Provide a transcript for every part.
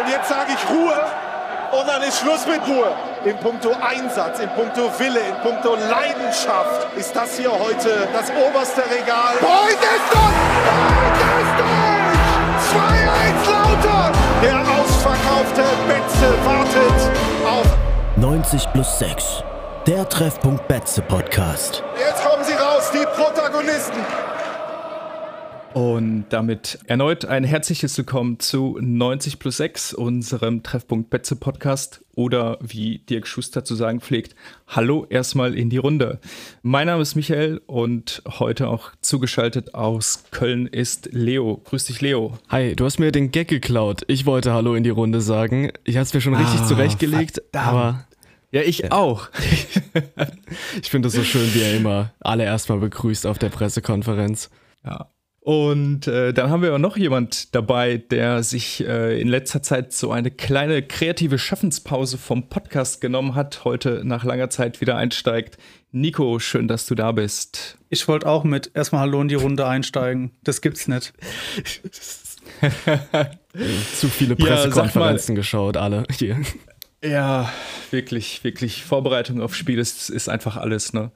Und jetzt sage ich Ruhe und dann ist Schluss mit Ruhe. In puncto Einsatz, in puncto Wille, in puncto Leidenschaft ist das hier heute das oberste Regal. Beugt ist durch! Beugt ist durch! 2-1 Lauter! Der ausverkaufte Betze wartet auf 90 plus 6. Der Treffpunkt Betze Podcast. Jetzt kommen sie raus, die Protagonisten. Und damit erneut ein herzliches Willkommen zu 90 plus 6, unserem Treffpunkt Betze Podcast oder wie Dirk Schuster zu sagen pflegt, hallo erstmal in die Runde. Mein Name ist Michael und heute auch zugeschaltet aus Köln ist Leo. Grüß dich, Leo. Hi, du hast mir den Gag geklaut. Ich wollte Hallo in die Runde sagen. Ich hatte es mir schon richtig Ah, zurechtgelegt, verdammt. aber Ja, ich auch. ich finde es so schön, wie er immer alle erstmal begrüßt auf der Pressekonferenz. Ja. Und äh, dann haben wir auch noch jemand dabei, der sich äh, in letzter Zeit so eine kleine kreative Schaffenspause vom Podcast genommen hat, heute nach langer Zeit wieder einsteigt. Nico, schön, dass du da bist. Ich wollte auch mit erstmal Hallo in die Runde einsteigen. Das gibt's nicht. Zu viele Ja, Pressekonferenzen geschaut, alle hier. Ja, wirklich, wirklich. Vorbereitung auf Spiel ist, ist einfach alles, ne?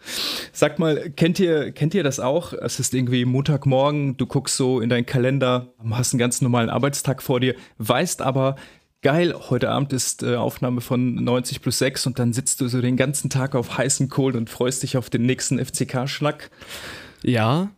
Sag mal, kennt ihr, kennt ihr das auch? Es ist irgendwie Montagmorgen, du guckst so in deinen Kalender, hast einen ganz normalen Arbeitstag vor dir, weißt aber, geil, heute Abend ist äh, Aufnahme von 90 plus 6 und dann sitzt du so den ganzen Tag auf heißen Kohlen und freust dich auf den nächsten FCK-Schnack. Ja,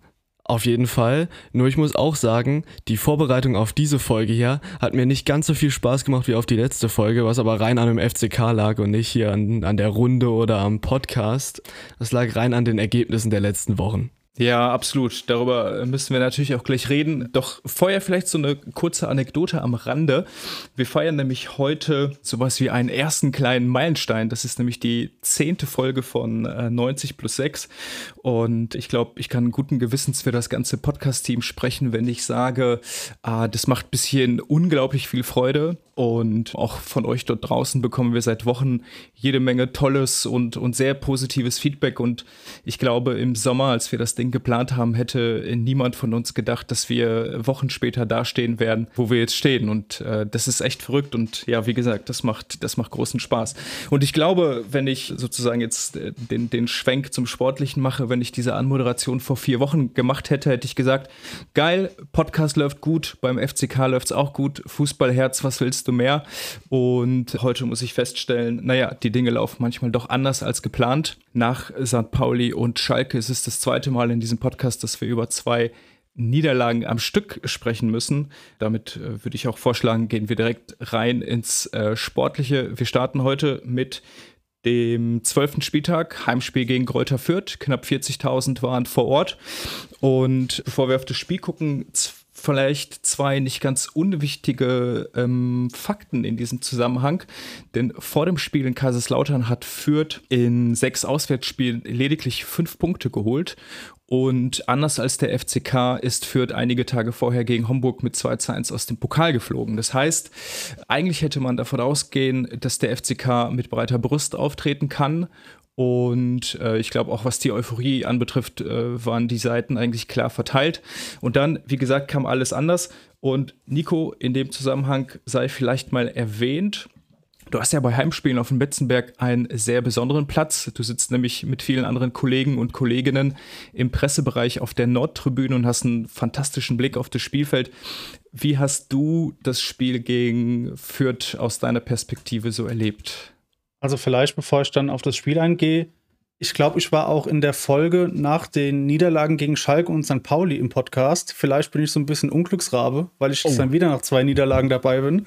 auf jeden Fall. Nur ich muss auch sagen, die Vorbereitung auf diese Folge hier hat mir nicht ganz so viel Spaß gemacht wie auf die letzte Folge, was aber rein an dem FCK lag und nicht hier an, an der Runde oder am Podcast. Das lag rein an den Ergebnissen der letzten Wochen. Ja, absolut. Darüber müssen wir natürlich auch gleich reden. Doch vorher vielleicht so eine kurze Anekdote am Rande. Wir feiern nämlich heute sowas wie einen ersten kleinen Meilenstein. Das ist nämlich die zehnte Folge von äh, 90 plus 6. Und ich glaube, ich kann guten Gewissens für das ganze Podcast-Team sprechen, wenn ich sage, ah, das macht bis hierhin unglaublich viel Freude. Und auch von euch dort draußen bekommen wir seit Wochen jede Menge tolles und, und sehr positives Feedback. Und ich glaube, im Sommer, als wir das Ding geplant haben, hätte niemand von uns gedacht, dass wir Wochen später dastehen werden, wo wir jetzt stehen. Und äh, das ist echt verrückt. Und ja, wie gesagt, das macht, das macht großen Spaß. Und ich glaube, wenn ich sozusagen jetzt äh, den, den Schwenk zum Sportlichen mache, wenn ich diese Anmoderation vor vier Wochen gemacht hätte, hätte ich gesagt, geil, Podcast läuft gut, beim FCK läuft es auch gut, Fußballherz, was willst du mehr? Und heute muss ich feststellen, naja, die Dinge laufen manchmal doch anders als geplant. Nach St. Pauli und Schalke ist es das zweite Mal in diesem Podcast, dass wir über zwei Niederlagen am Stück sprechen müssen. Damit äh, würde ich auch vorschlagen, gehen wir direkt rein ins äh, Sportliche. Wir starten heute mit dem zwölften Spieltag, Heimspiel gegen Greuther Fürth. Knapp 40.000 waren vor Ort. Und bevor wir auf das Spiel gucken, z- vielleicht zwei nicht ganz unwichtige ähm, Fakten in diesem Zusammenhang. Denn vor dem Spiel in Kaiserslautern hat Fürth in sechs Auswärtsspielen lediglich fünf Punkte geholt. Und anders als der FCK ist Fürth einige Tage vorher gegen Homburg mit 2 zu 1 aus dem Pokal geflogen. Das heißt, eigentlich hätte man davon ausgehen, dass der FCK mit breiter Brust auftreten kann. Und äh, ich glaube auch, was die Euphorie anbetrifft, äh, waren die Seiten eigentlich klar verteilt. Und dann, wie gesagt, kam alles anders. Und Nico, in dem Zusammenhang sei vielleicht mal erwähnt, Du hast ja bei Heimspielen auf dem Betzenberg einen sehr besonderen Platz. Du sitzt nämlich mit vielen anderen Kollegen und Kolleginnen im Pressebereich auf der Nordtribüne und hast einen fantastischen Blick auf das Spielfeld. Wie hast du das Spiel gegen Fürth aus deiner Perspektive so erlebt? Also vielleicht, bevor ich dann auf das Spiel eingehe, ich glaube, ich war auch in der Folge nach den Niederlagen gegen Schalke und St. Pauli im Podcast. Vielleicht bin ich so ein bisschen Unglücksrabe, weil ich jetzt dann wieder nach zwei Niederlagen dabei bin.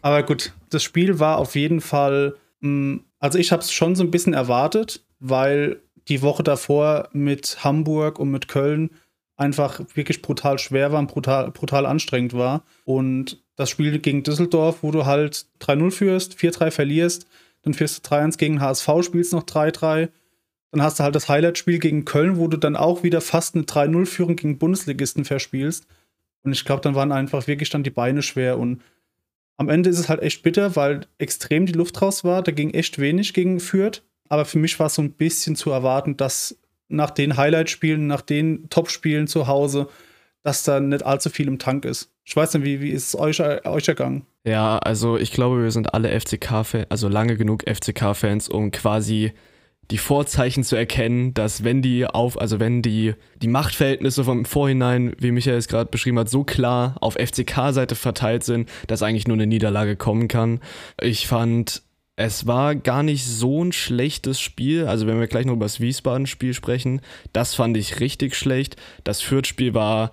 Aber gut, das Spiel war auf jeden Fall, mh, also ich habe es schon so ein bisschen erwartet, weil die Woche davor mit Hamburg und mit Köln einfach wirklich brutal schwer war und brutal, brutal anstrengend war. Und das Spiel gegen Düsseldorf, wo du halt 3-0 führst, 4-3 verlierst, dann führst du 3-1 gegen HSV, spielst noch 3-3. Dann hast du halt das Highlight-Spiel gegen Köln, wo du dann auch wieder fast eine 3-0-Führung gegen Bundesligisten verspielst. Und ich glaube, dann waren einfach wirklich dann die Beine schwer. Und am Ende ist es halt echt bitter, weil extrem die Luft raus war. Da ging echt wenig gegen Fürth. Aber für mich war es so ein bisschen zu erwarten, dass nach den Highlight-Spielen, nach den Top-Spielen zu Hause, dass da nicht allzu viel im Tank ist. Ich weiß nicht, wie, wie ist es euch, euch ergangen? Ja, also ich glaube, wir sind alle FCK-Fans, also lange genug FCK-Fans, um quasi die Vorzeichen zu erkennen, dass wenn die auf, also wenn die, die Machtverhältnisse vom Vorhinein, wie Michael es gerade beschrieben hat, so klar auf FCK-Seite verteilt sind, dass eigentlich nur eine Niederlage kommen kann. Ich fand, es war gar nicht so ein schlechtes Spiel. Also wenn wir gleich noch über das Wiesbaden-Spiel sprechen, das fand ich richtig schlecht. Das Fürth-Spiel war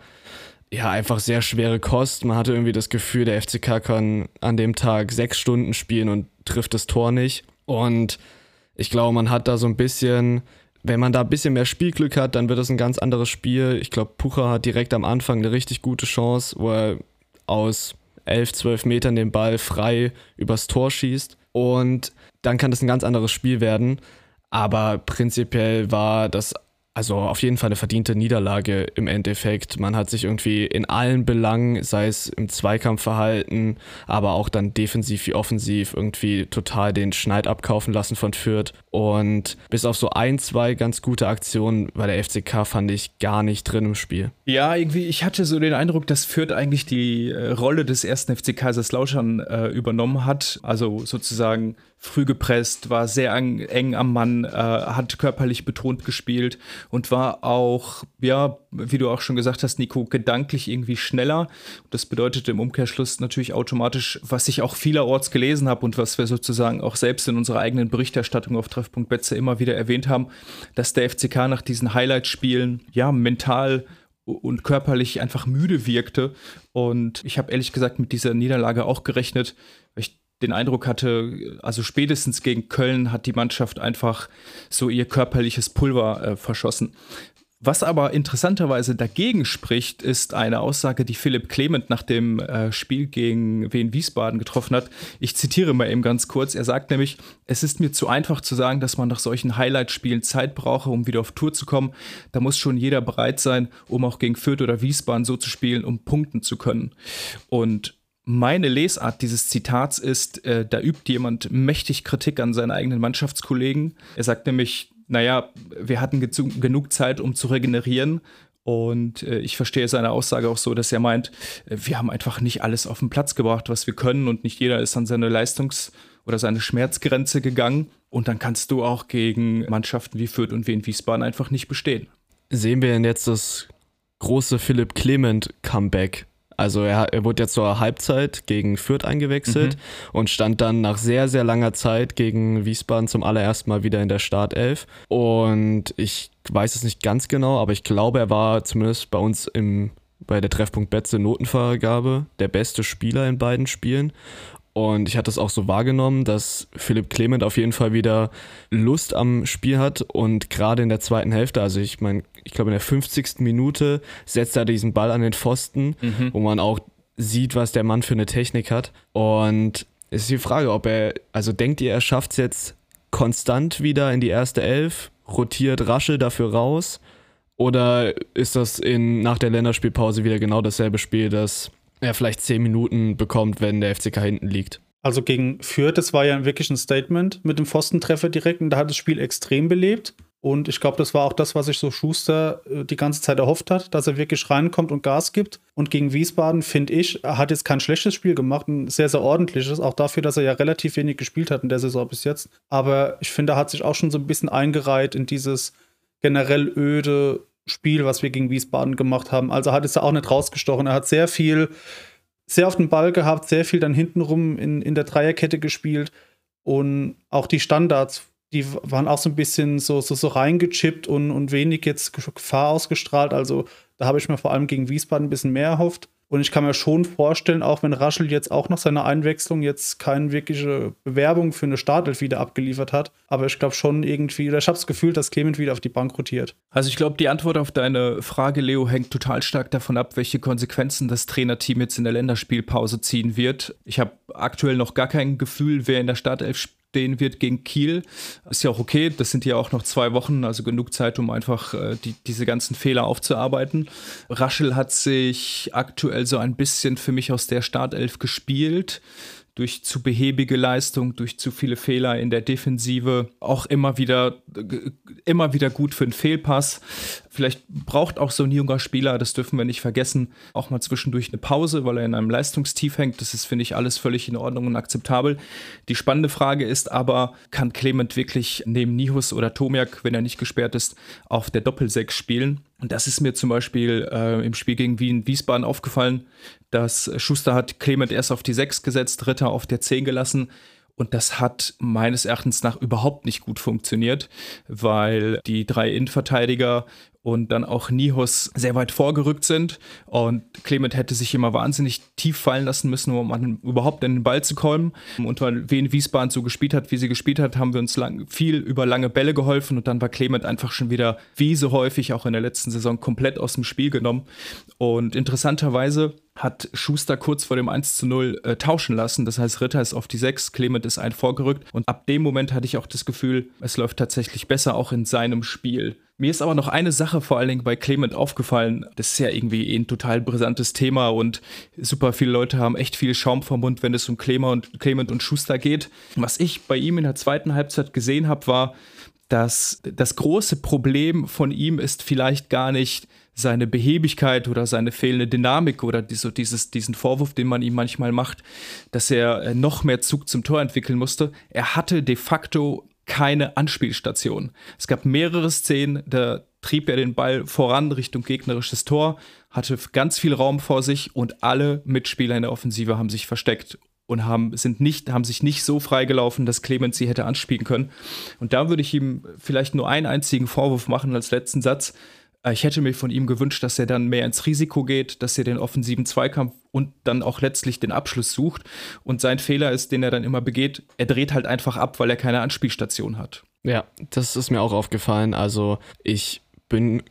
ja einfach sehr schwere Kost. Man hatte irgendwie das Gefühl, der FCK kann an dem Tag sechs Stunden spielen und trifft das Tor nicht. Und ich glaube, man hat da so ein bisschen, wenn man da ein bisschen mehr Spielglück hat, dann wird es ein ganz anderes Spiel. Ich glaube, Pucher hat direkt am Anfang eine richtig gute Chance, wo er aus 11, 12 Metern den Ball frei übers Tor schießt. Und dann kann das ein ganz anderes Spiel werden. Aber prinzipiell war das also auf jeden Fall eine verdiente Niederlage im Endeffekt. Man hat sich irgendwie in allen Belangen, sei es im Zweikampfverhalten, aber auch dann defensiv wie offensiv, irgendwie total den Schneid abkaufen lassen von Fürth. Und bis auf so ein, zwei ganz gute Aktionen war der FCK, fand ich, gar nicht drin im Spiel. Ja, irgendwie, ich hatte so den Eindruck, dass Fürth eigentlich die äh, Rolle des ersten FC Kaiserslautern äh, übernommen hat. Also sozusagen früh gepresst, war sehr eng am Mann, äh, hat körperlich betont gespielt und war auch, ja, wie du auch schon gesagt hast, Nico, gedanklich irgendwie schneller. Das bedeutet im Umkehrschluss natürlich automatisch, was ich auch vielerorts gelesen habe und was wir sozusagen auch selbst in unserer eigenen Berichterstattung auf Treffpunkt Betze immer wieder erwähnt haben, dass der FCK nach diesen Highlight-Spielen ja mental und körperlich einfach müde wirkte. Und ich habe ehrlich gesagt mit dieser Niederlage auch gerechnet, den Eindruck hatte, also spätestens gegen Köln hat die Mannschaft einfach so ihr körperliches Pulver äh, verschossen. Was aber interessanterweise dagegen spricht, ist eine Aussage, die Philipp Clement nach dem äh, Spiel gegen Wien Wiesbaden getroffen hat. Ich zitiere mal eben ganz kurz. Er sagt nämlich, es ist mir zu einfach zu sagen, dass man nach solchen Highlight-Spielen Zeit brauche, um wieder auf Tour zu kommen. Da muss schon jeder bereit sein, um auch gegen Fürth oder Wiesbaden so zu spielen, um punkten zu können. Und meine Lesart dieses Zitats ist, äh, da übt jemand mächtig Kritik an seinen eigenen Mannschaftskollegen. Er sagt nämlich, naja, wir hatten genug Zeit, um zu regenerieren. Und äh, ich verstehe seine Aussage auch so, dass er meint, äh, wir haben einfach nicht alles auf den Platz gebracht, was wir können und nicht jeder ist an seine Leistungs- oder seine Schmerzgrenze gegangen. Und dann kannst du auch gegen Mannschaften wie Fürth und Wien Wiesbaden einfach nicht bestehen. Sehen wir denn jetzt das große Philipp Clement Comeback also er, er wurde ja zur Halbzeit gegen Fürth eingewechselt mhm. und stand dann nach sehr, sehr langer Zeit gegen Wiesbaden zum allerersten Mal wieder in der Startelf. Und ich weiß es nicht ganz genau, aber ich glaube, er war zumindest bei uns im, bei der Treffpunkt Betze Notenvergabe der beste Spieler in beiden Spielen. Und ich hatte es auch so wahrgenommen, dass Philipp Clement auf jeden Fall wieder Lust am Spiel hat und gerade in der zweiten Hälfte, also ich meine, ich glaube in der 50. Minute setzt er diesen Ball an den Pfosten, mhm. wo man auch sieht, was der Mann für eine Technik hat. Und es ist die Frage, ob er, also denkt ihr, er schafft es jetzt konstant wieder in die erste Elf, rotiert Raschel dafür raus? Oder ist das in, nach der Länderspielpause wieder genau dasselbe Spiel, das er vielleicht zehn Minuten bekommt, wenn der FCK hinten liegt. Also gegen Fürth, das war ja wirklich ein Statement mit dem Pfostentreffer direkt und da hat das Spiel extrem belebt. Und ich glaube, das war auch das, was sich so Schuster äh, die ganze Zeit erhofft hat, dass er wirklich reinkommt und Gas gibt. Und gegen Wiesbaden, finde ich, er hat jetzt kein schlechtes Spiel gemacht, ein sehr, sehr ordentliches, auch dafür, dass er ja relativ wenig gespielt hat in der Saison bis jetzt. Aber ich finde, er hat sich auch schon so ein bisschen eingereiht in dieses generell öde, Spiel, was wir gegen Wiesbaden gemacht haben. Also hat es da auch nicht rausgestochen. Er hat sehr viel, sehr auf den Ball gehabt, sehr viel dann hintenrum in, in der Dreierkette gespielt. Und auch die Standards, die waren auch so ein bisschen so, so, so reingechippt und, und wenig jetzt Gefahr ausgestrahlt. Also da habe ich mir vor allem gegen Wiesbaden ein bisschen mehr erhofft. Und ich kann mir schon vorstellen, auch wenn Raschel jetzt auch nach seiner Einwechslung jetzt keine wirkliche Bewerbung für eine Startelf wieder abgeliefert hat, aber ich glaube schon irgendwie, oder ich habe das Gefühl, dass Clement wieder auf die Bank rotiert. Also ich glaube, die Antwort auf deine Frage, Leo, hängt total stark davon ab, welche Konsequenzen das Trainerteam jetzt in der Länderspielpause ziehen wird. Ich habe aktuell noch gar kein Gefühl, wer in der Startelf spielt stehen wird gegen Kiel. Ist ja auch okay, das sind ja auch noch zwei Wochen, also genug Zeit, um einfach äh, die, diese ganzen Fehler aufzuarbeiten. Raschel hat sich aktuell so ein bisschen für mich aus der Startelf gespielt. Durch zu behäbige Leistung, durch zu viele Fehler in der Defensive, auch immer wieder, immer wieder gut für einen Fehlpass. Vielleicht braucht auch so ein junger Spieler, das dürfen wir nicht vergessen, auch mal zwischendurch eine Pause, weil er in einem Leistungstief hängt. Das ist, finde ich, alles völlig in Ordnung und akzeptabel. Die spannende Frage ist aber, kann Clement wirklich neben Nihus oder Tomiak, wenn er nicht gesperrt ist, auf der Doppelsechs spielen? Und das ist mir zum Beispiel äh, im Spiel gegen Wien Wiesbaden aufgefallen, dass Schuster hat Clement erst auf die 6 gesetzt, Ritter auf der 10 gelassen. Und das hat meines Erachtens nach überhaupt nicht gut funktioniert, weil die drei Innenverteidiger und dann auch Nihus sehr weit vorgerückt sind. Und Clement hätte sich immer wahnsinnig tief fallen lassen müssen, um an, überhaupt in den Ball zu kommen. Und weil Wien Wiesbaden so gespielt hat, wie sie gespielt hat, haben wir uns lang, viel über lange Bälle geholfen. Und dann war Clement einfach schon wieder, wie so häufig auch in der letzten Saison, komplett aus dem Spiel genommen. Und interessanterweise hat Schuster kurz vor dem 1 zu 0 äh, tauschen lassen. Das heißt, Ritter ist auf die 6, Clement ist ein vorgerückt. Und ab dem Moment hatte ich auch das Gefühl, es läuft tatsächlich besser auch in seinem Spiel. Mir ist aber noch eine Sache vor allen Dingen bei Clement aufgefallen. Das ist ja irgendwie ein total brisantes Thema und super viele Leute haben echt viel Schaum vom Mund, wenn es um Clement und, Clement und Schuster geht. Was ich bei ihm in der zweiten Halbzeit gesehen habe, war, dass das große Problem von ihm ist vielleicht gar nicht seine Behebigkeit oder seine fehlende Dynamik oder so dieses, diesen Vorwurf, den man ihm manchmal macht, dass er äh, noch mehr Zug zum Tor entwickeln musste. Er hatte de facto keine Anspielstation. Es gab mehrere Szenen, da trieb er den Ball voran Richtung gegnerisches Tor, hatte ganz viel Raum vor sich und alle Mitspieler in der Offensive haben sich versteckt und haben, sind nicht, haben sich nicht so freigelaufen, dass Clemens sie hätte anspielen können. Und da würde ich ihm vielleicht nur einen einzigen Vorwurf machen als letzten Satz. Äh, ich hätte mir von ihm gewünscht, dass er dann mehr ins Risiko geht, dass er den offensiven Zweikampf und dann auch letztlich den Abschluss sucht. Und sein Fehler ist, den er dann immer begeht, er dreht halt einfach ab, weil er keine Anspielstation hat. Ja, das ist mir auch aufgefallen. Also ich bin,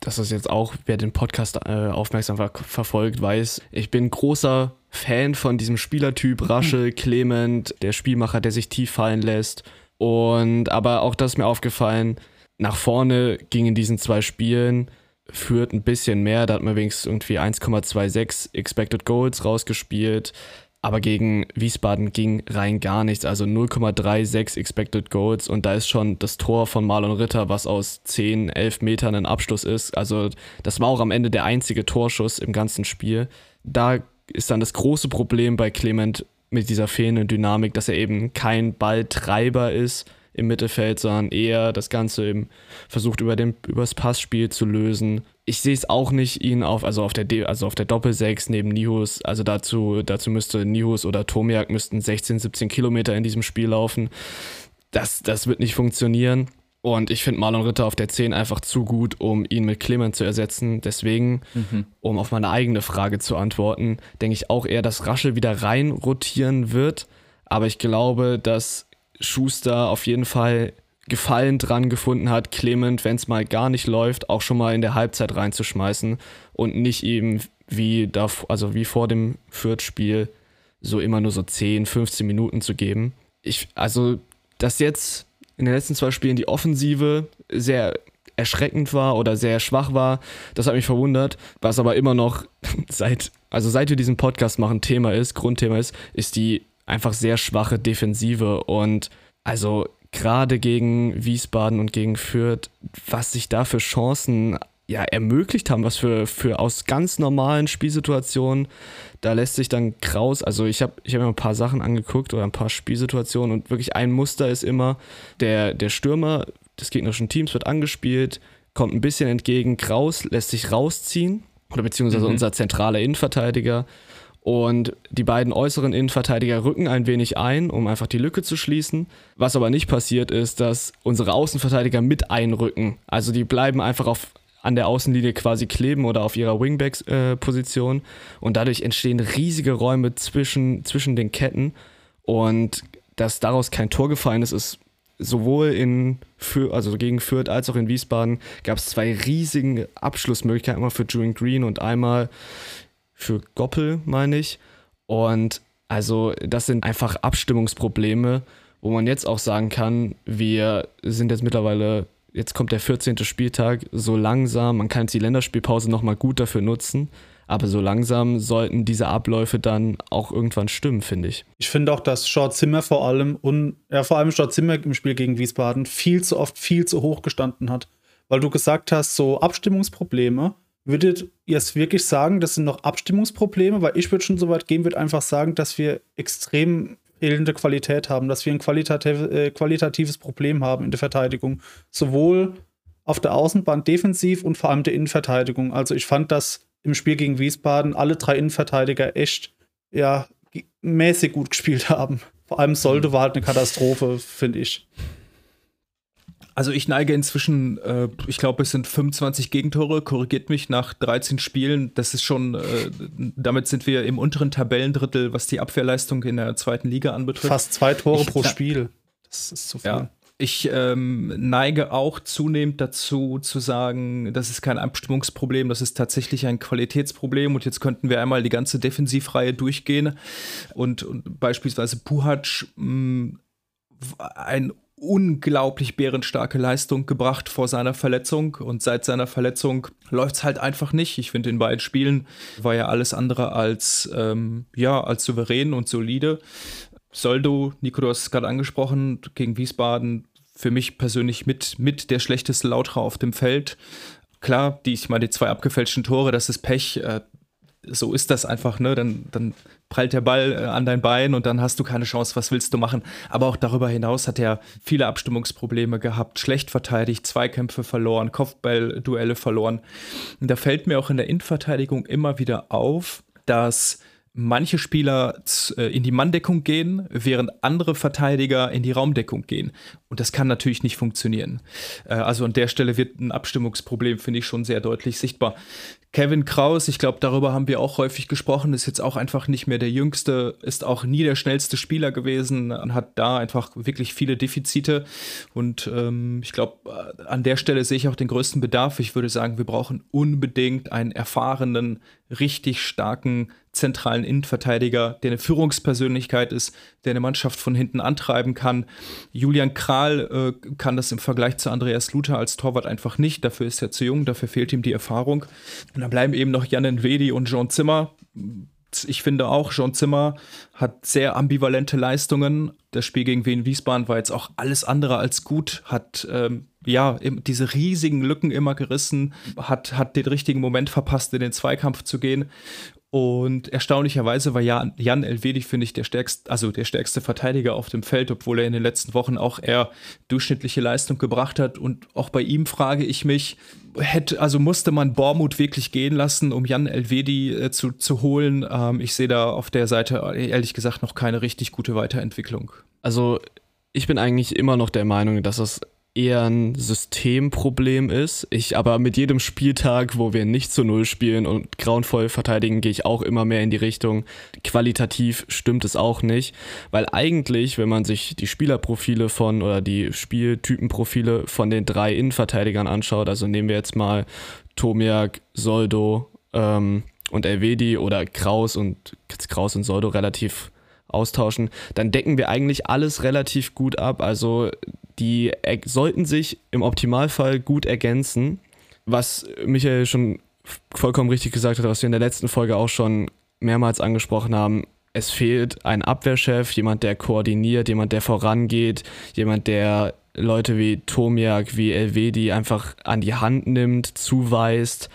das ist jetzt auch, wer den Podcast äh, aufmerksam ver verfolgt, weiß, ich bin großer Fan von diesem Spielertyp Rasche, Clement, der Spielmacher, der sich tief fallen lässt. Und aber auch das ist mir aufgefallen, nach vorne ging in diesen zwei Spielen führt ein bisschen mehr. Da hat man wenigstens irgendwie 1,26 Expected Goals rausgespielt. Aber gegen Wiesbaden ging rein gar nichts. Also 0,36 Expected Goals. Und da ist schon das Tor von Marlon Ritter, was aus 10, 11 Metern ein Abschluss ist. Also das war auch am Ende der einzige Torschuss im ganzen Spiel. Da ist dann das große Problem bei Clement mit dieser fehlenden Dynamik, dass er eben kein Balltreiber ist im Mittelfeld, sondern eher das Ganze eben versucht über den übers Passspiel zu lösen. Ich sehe es auch nicht, ihn auf, also auf der D, also auf der Doppelsechs neben Nihus, also dazu, dazu müsste Nihus oder Tomiak müssten 16, 17 Kilometer in diesem Spiel laufen. Das, das wird nicht funktionieren. Und ich finde Marlon Ritter auf der 10 einfach zu gut, um ihn mit Clement zu ersetzen. Deswegen, mhm. um auf meine eigene Frage zu antworten, denke ich auch eher, dass Raschel wieder rein rotieren wird. Aber ich glaube, dass Schuster auf jeden Fall Gefallen dran gefunden hat, Clement, wenn es mal gar nicht läuft, auch schon mal in der Halbzeit reinzuschmeißen und nicht eben wie, da, also wie vor dem Fürth-Spiel so immer nur so 10, 15 Minuten zu geben. Ich, also, dass jetzt in den letzten zwei Spielen die Offensive sehr erschreckend war oder sehr schwach war, das hat mich verwundert. Was aber immer noch seit, also seit wir diesen Podcast machen, Thema ist, Grundthema ist, ist die einfach sehr schwache Defensive und also gerade gegen Wiesbaden und gegen Fürth, was sich da für Chancen ja, ermöglicht haben, was für, für aus ganz normalen Spielsituationen, da lässt sich dann Kraus, also ich habe ich hab mir ein paar Sachen angeguckt oder ein paar Spielsituationen und wirklich ein Muster ist immer, der, der Stürmer des gegnerischen Teams wird angespielt, kommt ein bisschen entgegen, Kraus lässt sich rausziehen oder beziehungsweise mhm. unser zentraler Innenverteidiger und die beiden äußeren Innenverteidiger rücken ein wenig ein, um einfach die Lücke zu schließen. Was aber nicht passiert ist, dass unsere Außenverteidiger mit einrücken. Also die bleiben einfach auf, an der Außenlinie quasi kleben oder auf ihrer Wingbacks-Position. Äh, und dadurch entstehen riesige Räume zwischen, zwischen den Ketten. Und dass daraus kein Tor gefallen ist, ist sowohl in für, also gegen Fürth als auch in Wiesbaden gab es zwei riesigen Abschlussmöglichkeiten, einmal für Julian Green und einmal für Goppel, meine ich. Und also das sind einfach Abstimmungsprobleme, wo man jetzt auch sagen kann, wir sind jetzt mittlerweile, jetzt kommt der 14. Spieltag, so langsam, man kann jetzt die Länderspielpause nochmal gut dafür nutzen. Aber so langsam sollten diese Abläufe dann auch irgendwann stimmen, finde ich. Ich finde auch, dass Short Zimmer vor allem und ja, vor allem Short Zimmer im Spiel gegen Wiesbaden viel zu oft viel zu hoch gestanden hat. Weil du gesagt hast, so Abstimmungsprobleme. Würdet ihr es wirklich sagen, das sind noch Abstimmungsprobleme? Weil ich würde schon so weit gehen, würde einfach sagen, dass wir extrem fehlende Qualität haben, dass wir ein qualitativ, äh, qualitatives Problem haben in der Verteidigung. Sowohl auf der Außenbahn defensiv und vor allem der Innenverteidigung. Also ich fand, dass im Spiel gegen Wiesbaden alle drei Innenverteidiger echt ja, mäßig gut gespielt haben. Vor allem Solde war halt eine Katastrophe, finde ich. Also ich neige inzwischen, äh, ich glaube, es sind 25 Gegentore, korrigiert mich nach 13 Spielen. Das ist schon, äh, damit sind wir im unteren Tabellendrittel, was die Abwehrleistung in der zweiten Liga anbetrifft. Fast zwei Tore ich, pro Spiel. Das ist zu viel. Ja. Ich ähm, neige auch zunehmend dazu zu sagen, das ist kein Abstimmungsproblem, das ist tatsächlich ein Qualitätsproblem. Und jetzt könnten wir einmal die ganze Defensivreihe durchgehen und, und beispielsweise Puhac mh, ein unglaublich bärenstarke Leistung gebracht vor seiner Verletzung und seit seiner Verletzung läuft es halt einfach nicht. Ich finde, in beiden Spielen war ja alles andere als, ähm, ja, als souverän und solide. Soldo, Nico, du hast es gerade angesprochen, gegen Wiesbaden für mich persönlich mit, mit der schlechteste Lautra auf dem Feld. Klar, die, ich meine, die zwei abgefälschten Tore, das ist Pech. Äh, so ist das einfach, ne? Dann, dann prallt der Ball äh, an dein Bein und dann hast du keine Chance, was willst du machen? Aber auch darüber hinaus hat er viele Abstimmungsprobleme gehabt, schlecht verteidigt, Zweikämpfe verloren, Kopfballduelle verloren. Und da fällt mir auch in der Innenverteidigung immer wieder auf, dass manche Spieler äh, in die Manndeckung gehen, während andere Verteidiger in die Raumdeckung gehen. Und das kann natürlich nicht funktionieren. Äh, also an der Stelle wird ein Abstimmungsproblem, finde ich, schon sehr deutlich sichtbar. Kevin Kraus, ich glaube, darüber haben wir auch häufig gesprochen, ist jetzt auch einfach nicht mehr der jüngste, ist auch nie der schnellste Spieler gewesen und hat da einfach wirklich viele Defizite. Und ähm, ich glaube, äh, an der Stelle sehe ich auch den größten Bedarf. Ich würde sagen, wir brauchen unbedingt einen erfahrenen, richtig starken zentralen Innenverteidiger, der eine Führungspersönlichkeit ist, der eine Mannschaft von hinten antreiben kann. Julian Kral äh, kann das im Vergleich zu Andreas Luther als Torwart einfach nicht. Dafür ist er zu jung, dafür fehlt ihm die Erfahrung. Und dann bleiben eben noch Jan Nwedi und Jean Zimmer. Ich finde auch, Jean Zimmer hat sehr ambivalente Leistungen. Das Spiel gegen Wien Wiesbaden war jetzt auch alles andere als gut, hat ähm, ja, diese riesigen Lücken immer gerissen, hat, hat den richtigen Moment verpasst, in den Zweikampf zu gehen. Und erstaunlicherweise war Jan, Jan Elvedi, finde ich, der stärkste, also der stärkste Verteidiger auf dem Feld, obwohl er in den letzten Wochen auch eher durchschnittliche Leistung gebracht hat. Und auch bei ihm frage ich mich, hätte, also musste man Bormut wirklich gehen lassen, um Jan Elvedi äh, zu, zu holen? Ähm, ich sehe da auf der Seite ehrlich gesagt noch keine richtig gute Weiterentwicklung. Also ich bin eigentlich immer noch der Meinung, dass es eher ein Systemproblem ist. Ich aber mit jedem Spieltag, wo wir nicht zu Null spielen und grauenvoll verteidigen, gehe ich auch immer mehr in die Richtung. Qualitativ stimmt es auch nicht, weil eigentlich, wenn man sich die Spielerprofile von oder die Spieltypenprofile von den drei Innenverteidigern anschaut, also nehmen wir jetzt mal Tomiak, Soldo ähm, und Elvedi oder Kraus und Kraus und Soldo relativ austauschen, dann decken wir eigentlich alles relativ gut ab. Also die sollten sich im Optimalfall gut ergänzen. Was Michael schon vollkommen richtig gesagt hat, was wir in der letzten Folge auch schon mehrmals angesprochen haben. Es fehlt ein Abwehrchef, jemand, der koordiniert, jemand, der vorangeht, jemand, der Leute wie Tomiak, wie Elvedi einfach an die Hand nimmt, zuweist.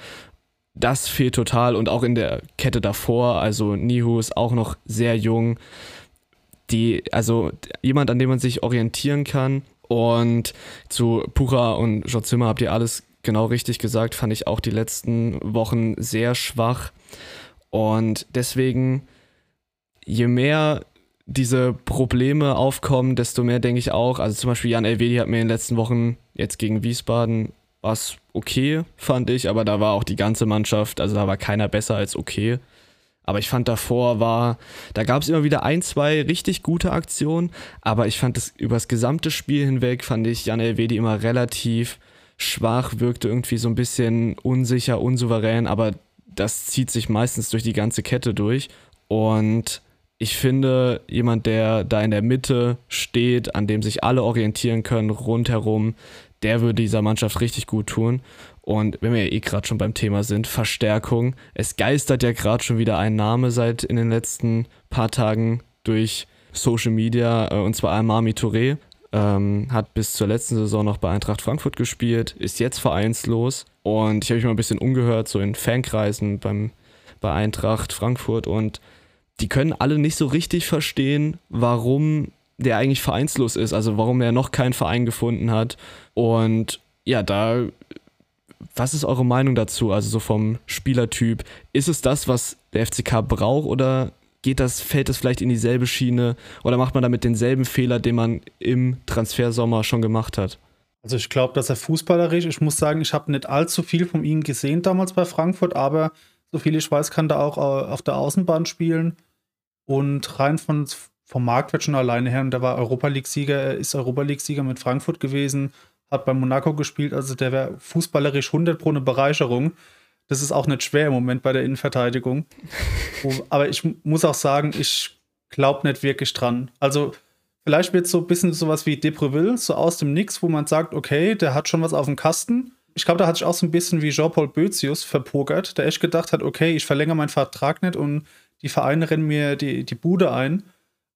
Das fehlt total und auch in der Kette davor. Also Nihu ist auch noch sehr jung. Die, also jemand, an dem man sich orientieren kann, und zu Pucha und Jean Zimmer habt ihr alles genau richtig gesagt, fand ich auch die letzten Wochen sehr schwach. Und deswegen, je mehr diese Probleme aufkommen, desto mehr denke ich auch, also zum Beispiel Jan Elvedi hat mir in den letzten Wochen jetzt gegen Wiesbaden was okay, fand ich, aber da war auch die ganze Mannschaft, also da war keiner besser als okay. Aber ich fand davor war, da gab es immer wieder ein, zwei richtig gute Aktionen, aber ich fand das über das gesamte Spiel hinweg, fand ich Jan Elvedi immer relativ schwach, wirkte irgendwie so ein bisschen unsicher, unsouverän, aber das zieht sich meistens durch die ganze Kette durch. Und ich finde, jemand, der da in der Mitte steht, an dem sich alle orientieren können, rundherum, der würde dieser Mannschaft richtig gut tun. Und wenn wir ja eh gerade schon beim Thema sind, Verstärkung. Es geistert ja gerade schon wieder ein Name seit in den letzten paar Tagen durch Social Media, äh, und zwar Almami Touré. Ähm, hat bis zur letzten Saison noch bei Eintracht Frankfurt gespielt, ist jetzt vereinslos. Und ich habe mich mal ein bisschen umgehört, so in Fankreisen beim, bei Eintracht Frankfurt. Und die können alle nicht so richtig verstehen, warum der eigentlich vereinslos ist, also warum er noch keinen Verein gefunden hat. Und ja, da was ist eure Meinung dazu? Also so vom Spielertyp. Ist es das, was der FCK braucht oder geht das, fällt das vielleicht in dieselbe Schiene oder macht man damit denselben Fehler, den man im Transfersommer schon gemacht hat? Also ich glaube, dass er fußballerisch, ich muss sagen, ich habe nicht allzu viel von ihm gesehen damals bei Frankfurt, aber so viel ich weiß, kann er auch äh, auf der Außenbahn spielen. Und rein von, vom Marktwert schon alleine her, und der war Europa League-Sieger, er ist Europa League-Sieger mit Frankfurt gewesen, hat bei Monaco gespielt, also der wäre fußballerisch 100 pro eine Bereicherung. Das ist auch nicht schwer im Moment bei der Innenverteidigung. Aber ich muss auch sagen, ich glaube nicht wirklich dran. Also vielleicht wird es so ein bisschen sowas wie Depreville, so aus dem Nix, wo man sagt, okay, der hat schon was auf dem Kasten. Ich glaube, da hat sich auch so ein bisschen wie Jean-Paul Bözius verpokert, der echt gedacht hat, okay, ich verlängere meinen Vertrag nicht und die Vereine rennen mir die, die Bude ein.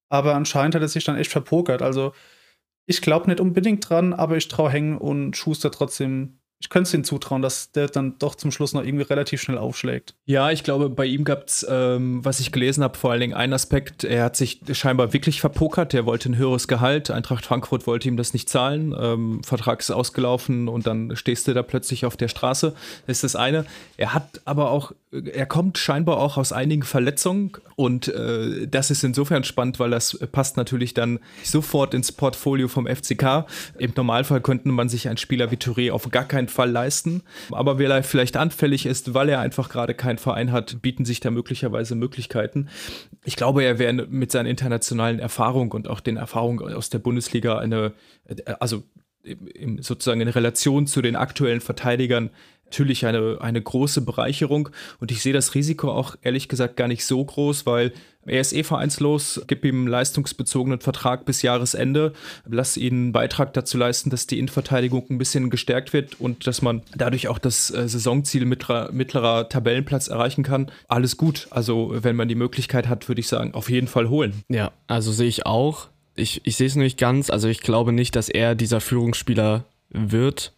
Aber anscheinend hat er sich dann echt verpokert. Also ich glaube nicht unbedingt dran, aber ich traue Hängen und Schuster trotzdem ich könnte es ihm zutrauen, dass der dann doch zum Schluss noch irgendwie relativ schnell aufschlägt. Ja, ich glaube, bei ihm gab es, ähm, was ich gelesen habe, vor allen Dingen einen Aspekt. Er hat sich scheinbar wirklich verpokert. Er wollte ein höheres Gehalt. Eintracht Frankfurt wollte ihm das nicht zahlen. Ähm, Vertrag ist ausgelaufen und dann stehst du da plötzlich auf der Straße. Das ist das eine. Er hat aber auch, er kommt scheinbar auch aus einigen Verletzungen und äh, das ist insofern spannend, weil das passt natürlich dann sofort ins Portfolio vom FCK. Im Normalfall könnte man sich einen Spieler wie Touré auf gar keinen Fall leisten. Aber wer da vielleicht anfällig ist, weil er einfach gerade keinen Verein hat, bieten sich da möglicherweise Möglichkeiten. Ich glaube, er wäre mit seiner internationalen Erfahrung und auch den Erfahrungen aus der Bundesliga eine, also sozusagen in Relation zu den aktuellen Verteidigern natürlich eine, eine große Bereicherung und ich sehe das Risiko auch ehrlich gesagt gar nicht so groß, weil er ist eh vereinslos, gib ihm einen leistungsbezogenen Vertrag bis Jahresende, lass ihn einen Beitrag dazu leisten, dass die Innenverteidigung ein bisschen gestärkt wird und dass man dadurch auch das äh, Saisonziel mittlerer, mittlerer Tabellenplatz erreichen kann. Alles gut. Also wenn man die Möglichkeit hat, würde ich sagen, auf jeden Fall holen. Ja, also sehe ich auch. Ich, ich sehe es nicht ganz. Also ich glaube nicht, dass er dieser Führungsspieler wird.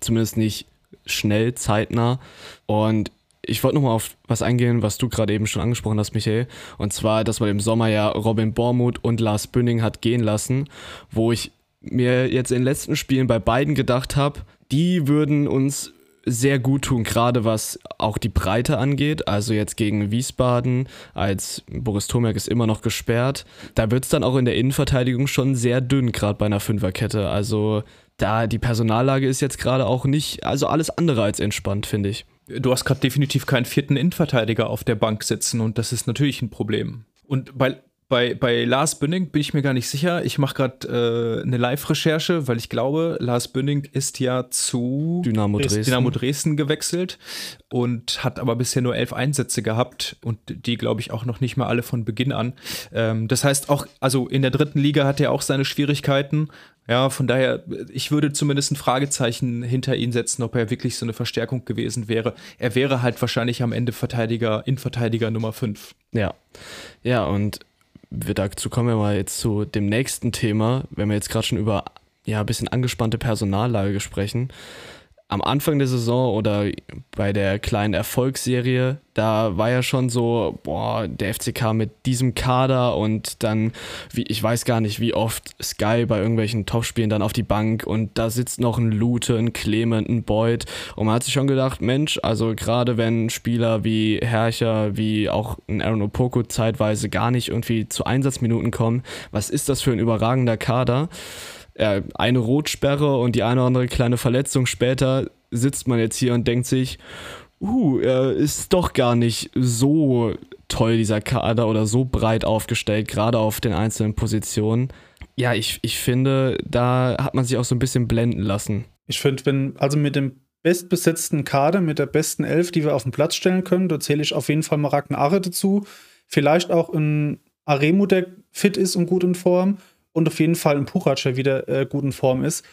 Zumindest nicht schnell, zeitnah. Und ich wollte nochmal auf was eingehen, was du gerade eben schon angesprochen hast, Michael. Und zwar, dass man im Sommer ja Robin Bormuth und Lars Bünning hat gehen lassen, wo ich mir jetzt in den letzten Spielen bei beiden gedacht habe, die würden uns sehr gut tun, gerade was auch die Breite angeht. Also jetzt gegen Wiesbaden, als Boris Tomek ist immer noch gesperrt. Da wird es dann auch in der Innenverteidigung schon sehr dünn, gerade bei einer Fünferkette. Also da die Personallage ist jetzt gerade auch nicht, also alles andere als entspannt, finde ich. Du hast gerade definitiv keinen vierten Innenverteidiger auf der Bank sitzen und das ist natürlich ein Problem. Und bei, bei, bei Lars Bünning bin ich mir gar nicht sicher. Ich mache gerade äh, eine Live-Recherche, weil ich glaube, Lars Bünning ist ja zu Dynamo Dresden. Dynamo Dresden gewechselt und hat aber bisher nur elf Einsätze gehabt und die, glaube ich, auch noch nicht mal alle von Beginn an. Ähm, das heißt auch, also in der dritten Liga hat er auch seine Schwierigkeiten ja, von daher, ich würde zumindest ein Fragezeichen hinter ihn setzen, ob er wirklich so eine Verstärkung gewesen wäre. Er wäre halt wahrscheinlich am Ende Verteidiger, Innenverteidiger Nummer 5. Ja. Ja, und dazu kommen wir mal jetzt zu dem nächsten Thema, wenn wir jetzt gerade schon über ja, ein bisschen angespannte Personallage sprechen am Anfang der Saison oder bei der kleinen Erfolgsserie, da war ja schon so, boah, der FCK mit diesem Kader und dann, wie, ich weiß gar nicht, wie oft Sky bei irgendwelchen Topspielen dann auf die Bank und da sitzt noch ein Lute, ein Clement, ein Beuth und man hat sich schon gedacht, Mensch, also gerade wenn Spieler wie Herrscher, wie auch ein Aaron Opoko zeitweise gar nicht irgendwie zu Einsatzminuten kommen, was ist das für ein überragender Kader? Eine Rotsperre und die eine oder andere kleine Verletzung später sitzt man jetzt hier und denkt sich, uh, ist doch gar nicht so toll, dieser Kader, oder so breit aufgestellt, gerade auf den einzelnen Positionen. Ja, ich, ich finde, da hat man sich auch so ein bisschen blenden lassen. Ich finde, wenn, also mit dem bestbesetzten Kader, mit der besten Elf, die wir auf den Platz stellen können, da zähle ich auf jeden Fall Maraken Arre dazu. Vielleicht auch ein Aremu, der fit ist und gut in Form und auf jeden Fall ein Puchac, der wieder äh, gut in Form ist.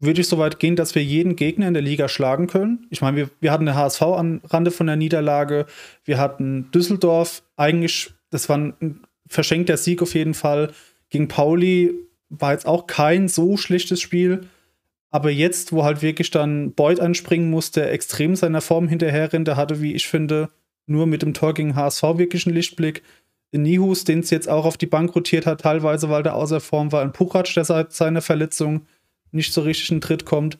würde ich so weit gehen, dass wir jeden Gegner in der Liga schlagen können. Ich meine, wir, wir hatten eine HSV am Rande von der Niederlage. Wir hatten Düsseldorf. Eigentlich, das war ein verschenkter Sieg auf jeden Fall. Gegen Pauli war jetzt auch kein so schlechtes Spiel. Aber jetzt, wo halt wirklich dann Beuth anspringen musste, extrem seiner Form hinterherrennt, der hatte, wie ich finde, nur mit dem Tor gegen HSV wirklich einen Lichtblick. Nihus, den es jetzt auch auf die Bank rotiert hat, teilweise, weil der außer Form war. Ein Puchatsch, der seit seiner Verletzung nicht so richtig in Tritt kommt.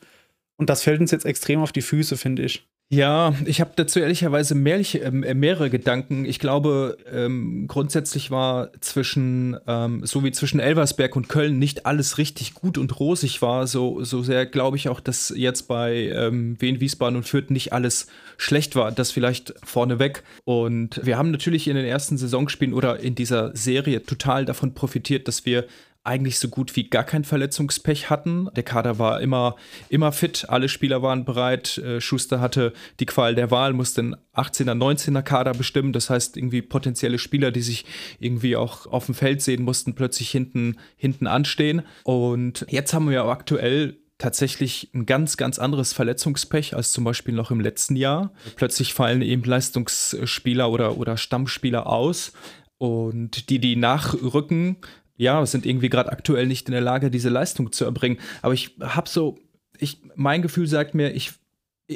Und das fällt uns jetzt extrem auf die Füße, finde ich. Ja, ich habe dazu ehrlicherweise mehr, äh, mehrere Gedanken. Ich glaube, ähm, grundsätzlich war zwischen, ähm, so wie zwischen Elversberg und Köln nicht alles richtig gut und rosig war. So, so sehr glaube ich auch, dass jetzt bei ähm, Wien, Wiesbaden und Fürth nicht alles schlecht war. Das vielleicht vorneweg. Und wir haben natürlich in den ersten Saisonspielen oder in dieser Serie total davon profitiert, dass wir eigentlich so gut wie gar kein Verletzungspech hatten. Der Kader war immer, immer fit, alle Spieler waren bereit. Äh, Schuster hatte die Qual der Wahl, musste den 18er, 19er Kader bestimmen. Das heißt, irgendwie potenzielle Spieler, die sich irgendwie auch auf dem Feld sehen mussten, plötzlich hinten, hinten anstehen. Und jetzt haben wir aktuell tatsächlich ein ganz, ganz anderes Verletzungspech als zum Beispiel noch im letzten Jahr. Plötzlich fallen eben Leistungsspieler oder, oder Stammspieler aus. Und die, die nachrücken, ja, sind irgendwie gerade aktuell nicht in der Lage, diese Leistung zu erbringen. Aber ich habe so, ich, mein Gefühl sagt mir, ich,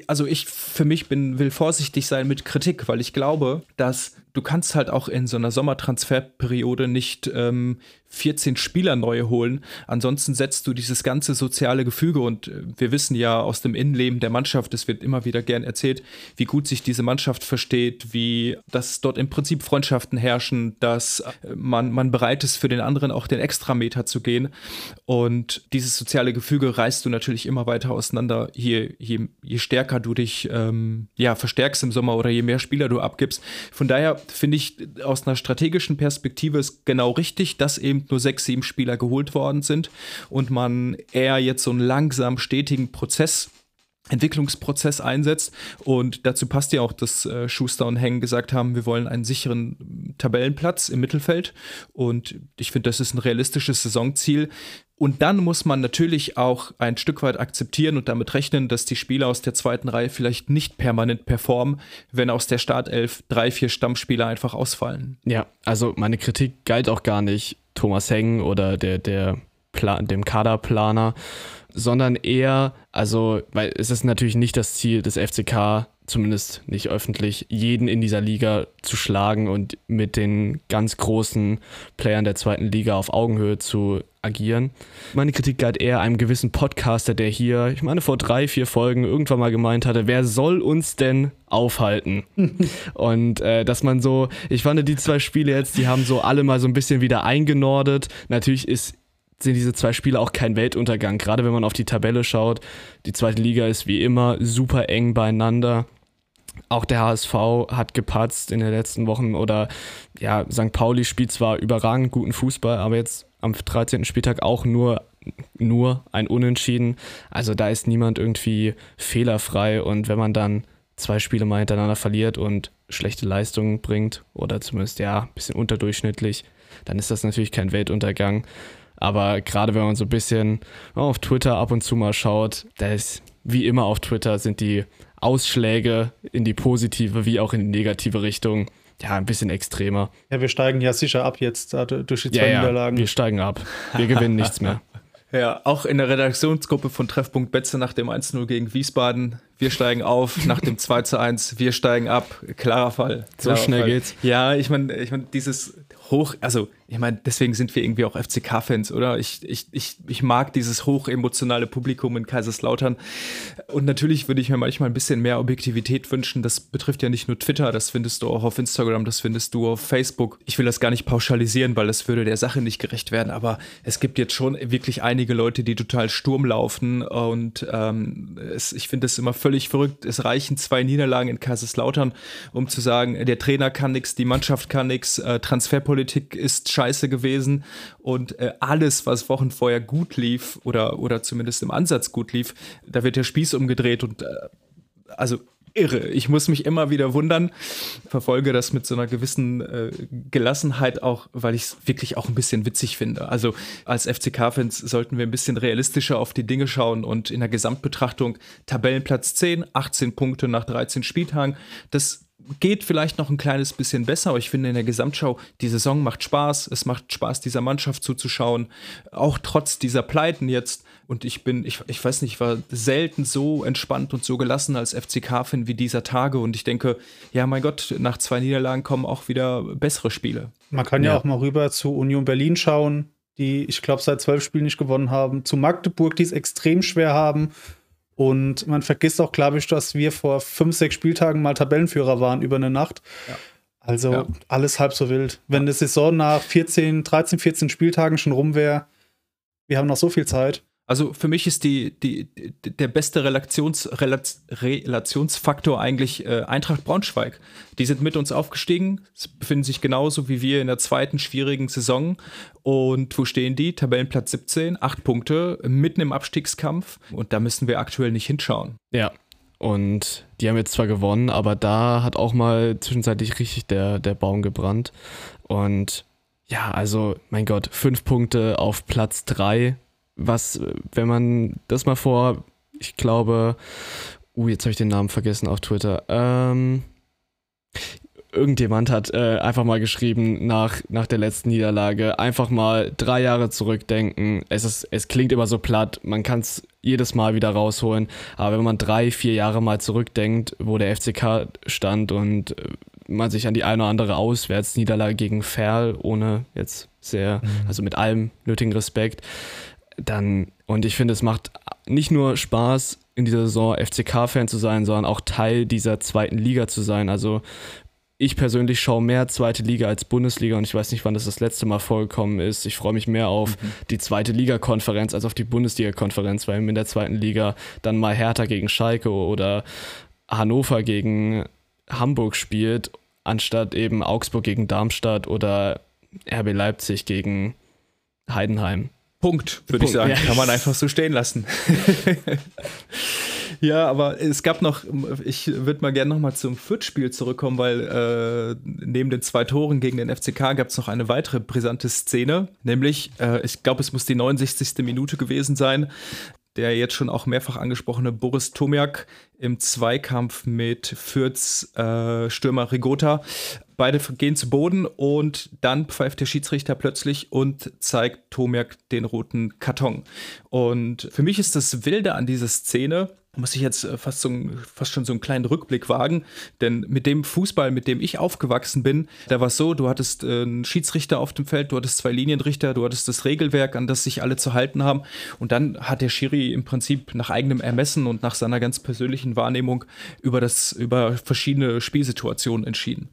also ich für mich bin, will vorsichtig sein mit Kritik, weil ich glaube, dass du kannst halt auch in so einer Sommertransferperiode nicht ähm, 14 Spieler neue holen. Ansonsten setzt du dieses ganze soziale Gefüge und äh, wir wissen ja aus dem Innenleben der Mannschaft, es wird immer wieder gern erzählt, wie gut sich diese Mannschaft versteht, wie dass dort im Prinzip Freundschaften herrschen, dass äh, man, man bereit ist, für den anderen auch den Extrameter zu gehen. Und dieses soziale Gefüge reißt du natürlich immer weiter auseinander, je, je, je stärker du dich ähm, ja, verstärkst im Sommer oder je mehr Spieler du abgibst. Von daher finde ich aus einer strategischen Perspektive ist genau richtig, dass eben nur sechs, sieben Spieler geholt worden sind und man eher jetzt so einen langsam stetigen Prozess Entwicklungsprozess einsetzt. Und dazu passt ja auch, dass äh, Schuster und Heng gesagt haben, wir wollen einen sicheren Tabellenplatz im Mittelfeld. Und ich finde, das ist ein realistisches Saisonziel. Und dann muss man natürlich auch ein Stück weit akzeptieren und damit rechnen, dass die Spieler aus der zweiten Reihe vielleicht nicht permanent performen, wenn aus der Startelf drei, vier Stammspieler einfach ausfallen. Ja, also meine Kritik galt auch gar nicht Thomas Heng oder der, der Plan, dem Kaderplaner, sondern eher, also, weil es ist natürlich nicht das Ziel des FCK, zumindest nicht öffentlich, jeden in dieser Liga zu schlagen und mit den ganz großen Playern der zweiten Liga auf Augenhöhe zu agieren. Meine Kritik galt eher einem gewissen Podcaster, der hier, ich meine, vor drei, vier Folgen irgendwann mal gemeint hatte, wer soll uns denn aufhalten? und äh, dass man so, ich fand die zwei Spiele jetzt, die haben so alle mal so ein bisschen wieder eingenordet. Natürlich ist sind diese zwei Spiele auch kein Weltuntergang. Gerade wenn man auf die Tabelle schaut. Die zweite Liga ist wie immer super eng beieinander. Auch der HSV hat gepatzt in den letzten Wochen oder ja, St. Pauli spielt zwar überragend guten Fußball, aber jetzt am 13. Spieltag auch nur, nur ein Unentschieden. Also da ist niemand irgendwie fehlerfrei und wenn man dann zwei Spiele mal hintereinander verliert und schlechte Leistungen bringt oder zumindest ja ein bisschen unterdurchschnittlich, dann ist das natürlich kein Weltuntergang. Aber gerade wenn man so ein bisschen auf Twitter ab und zu mal schaut, da ist wie immer auf Twitter sind die Ausschläge in die positive wie auch in die negative Richtung ja ein bisschen extremer. Ja, wir steigen ja sicher ab jetzt durch die zwei ja, Niederlagen. Ja, wir steigen ab. Wir gewinnen nichts mehr. Ja, auch in der Redaktionsgruppe von Treffpunkt Betze nach dem 1-0 gegen Wiesbaden. Wir steigen auf, nach dem 2-1, wir steigen ab. Klarer Fall. Klarer so schnell Fall. geht's. Ja, ich meine, ich mein, dieses hoch, also ich meine, deswegen sind wir irgendwie auch FCK-Fans, oder? Ich, ich, ich, ich mag dieses hochemotionale Publikum in Kaiserslautern. Und natürlich würde ich mir manchmal ein bisschen mehr Objektivität wünschen. Das betrifft ja nicht nur Twitter, das findest du auch auf Instagram, das findest du auf Facebook. Ich will das gar nicht pauschalisieren, weil das würde der Sache nicht gerecht werden. Aber es gibt jetzt schon wirklich einige Leute, die total Sturm laufen. Und ähm, es, ich finde es immer völlig verrückt. Es reichen zwei Niederlagen in Kaiserslautern, um zu sagen, der Trainer kann nichts, die Mannschaft kann nichts, äh, Transferpolitik ist scheiße gewesen und äh, alles, was Wochen vorher gut lief oder, oder zumindest im Ansatz gut lief, da wird der Spieß umgedreht und äh, also irre. Ich muss mich immer wieder wundern, verfolge das mit so einer gewissen äh, Gelassenheit auch, weil ich es wirklich auch ein bisschen witzig finde. Also als FCK-Fans sollten wir ein bisschen realistischer auf die Dinge schauen und in der Gesamtbetrachtung Tabellenplatz 10, 18 Punkte nach 13 Spieltagen. Das geht vielleicht noch ein kleines bisschen besser, aber ich finde in der Gesamtschau, die Saison macht Spaß. Es macht Spaß, dieser Mannschaft zuzuschauen. Auch trotz dieser Pleiten jetzt. Und ich bin, ich, ich weiß nicht, ich war selten so entspannt und so gelassen als FCK-Fan wie dieser Tage. Und ich denke, ja, mein Gott, nach zwei Niederlagen kommen auch wieder bessere Spiele. Man kann ja, ja auch mal rüber zu Union Berlin schauen, die, ich glaube, seit zwölf Spielen nicht gewonnen haben. Zu Magdeburg, die es extrem schwer haben. Und man vergisst auch, glaube ich, dass wir vor fünf, sechs Spieltagen mal Tabellenführer waren über eine Nacht. Ja. Also ja. alles halb so wild. Wenn die Saison nach 14, 13, 14 Spieltagen schon rum wäre, wir haben noch so viel Zeit. Also für mich ist die, die, der beste Relations, Relationsfaktor eigentlich äh, Eintracht Braunschweig. Die sind mit uns aufgestiegen, befinden sich genauso wie wir in der zweiten schwierigen Saison. Und wo stehen die? Tabellenplatz 17, acht Punkte, mitten im Abstiegskampf. Und da müssen wir aktuell nicht hinschauen. Ja, und die haben jetzt zwar gewonnen, aber da hat auch mal zwischenzeitlich richtig der, der Baum gebrannt. Und ja, also, mein Gott, fünf Punkte auf Platz drei was, wenn man das mal vor, ich glaube, uh, jetzt habe ich den Namen vergessen auf Twitter. Ähm, irgendjemand hat äh, einfach mal geschrieben nach, nach der letzten Niederlage, einfach mal drei Jahre zurückdenken. Es, ist, es klingt immer so platt, man kann es jedes Mal wieder rausholen, aber wenn man drei, vier Jahre mal zurückdenkt, wo der FCK stand und äh, man sich an die eine oder andere Auswärtsniederlage gegen Ferl, ohne jetzt sehr, mhm. also mit allem nötigen Respekt, dann, und ich finde, es macht nicht nur Spaß, in dieser Saison FCK-Fan zu sein, sondern auch Teil dieser zweiten Liga zu sein. Also ich persönlich schaue mehr zweite Liga als Bundesliga und ich weiß nicht, wann das das letzte Mal vorgekommen ist. Ich freue mich mehr auf mhm. die zweite Liga-Konferenz als auf die Bundesliga-Konferenz, weil in der zweiten Liga dann mal Hertha gegen Schalke oder Hannover gegen Hamburg spielt, anstatt eben Augsburg gegen Darmstadt oder RB Leipzig gegen Heidenheim. Punkt, würde ich sagen. Ja. Kann man einfach so stehen lassen. ja, aber es gab noch, ich würde mal gerne nochmal zum Fürth-Spiel zurückkommen, weil äh, neben den zwei Toren gegen den FCK gab es noch eine weitere brisante Szene, nämlich, äh, ich glaube, es muss die 69. Minute gewesen sein der jetzt schon auch mehrfach angesprochene Boris Tomiak im Zweikampf mit Fürths äh, Stürmer Rigota. Beide gehen zu Boden und dann pfeift der Schiedsrichter plötzlich und zeigt Tomiak den roten Karton. Und für mich ist das Wilde an dieser Szene, muss ich jetzt äh, fast, so, fast schon so einen kleinen Rückblick wagen. Denn mit dem Fußball, mit dem ich aufgewachsen bin, da war es so, du hattest äh, einen Schiedsrichter auf dem Feld, du hattest zwei Linienrichter, du hattest das Regelwerk, an das sich alle zu halten haben. Und dann hat der Schiri im Prinzip nach eigenem Ermessen und nach seiner ganz persönlichen Wahrnehmung über, das, über verschiedene Spielsituationen entschieden.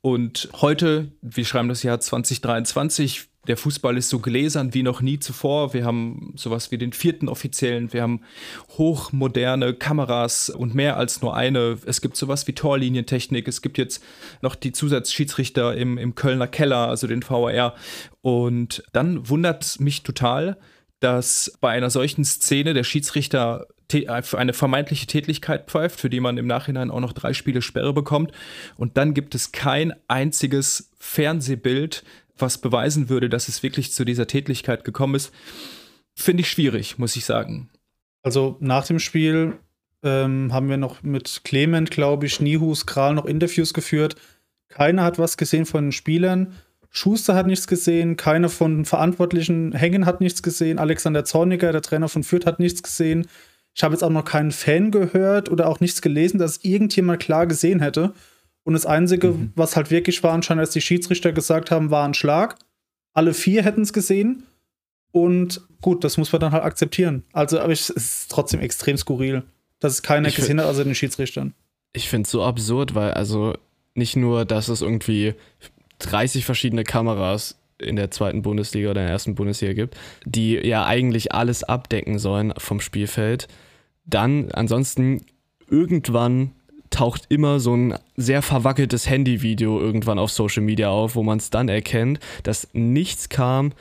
Und heute, wir schreiben das Jahr 2023, der Fußball ist so gläsern wie noch nie zuvor. Wir haben sowas wie den vierten offiziellen, wir haben hochmoderne Kameras und mehr als nur eine. Es gibt sowas wie Torlinientechnik, es gibt jetzt noch die Zusatzschiedsrichter im, im Kölner Keller, also den VAR. Und dann wundert mich total, dass bei einer solchen Szene der Schiedsrichter eine vermeintliche Tätigkeit pfeift, für die man im Nachhinein auch noch drei Spiele Sperre bekommt. Und dann gibt es kein einziges Fernsehbild, was beweisen würde, dass es wirklich zu dieser Tätigkeit gekommen ist, finde ich schwierig, muss ich sagen. Also nach dem Spiel ähm, haben wir noch mit Clement, glaube ich, Nihus, Kral noch Interviews geführt. Keiner hat was gesehen von den Spielern. Schuster hat nichts gesehen, keiner von Verantwortlichen, Hängen hat nichts gesehen, Alexander Zorniger, der Trainer von Fürth, hat nichts gesehen. Ich habe jetzt auch noch keinen Fan gehört oder auch nichts gelesen, dass irgendjemand klar gesehen hätte. Und das Einzige, mhm. was halt wirklich war, anscheinend, als die Schiedsrichter gesagt haben, war ein Schlag. Alle vier hätten es gesehen. Und gut, das muss man dann halt akzeptieren. Also, aber es ist trotzdem extrem skurril, dass es keiner gesehen hat, außer den Schiedsrichtern. Ich finde es so absurd, weil also nicht nur, dass es irgendwie 30 verschiedene Kameras in der zweiten Bundesliga oder in der ersten Bundesliga gibt, die ja eigentlich alles abdecken sollen vom Spielfeld. Dann ansonsten irgendwann taucht immer so ein sehr verwackeltes Handyvideo irgendwann auf Social Media auf, wo man es dann erkennt, dass nichts kam,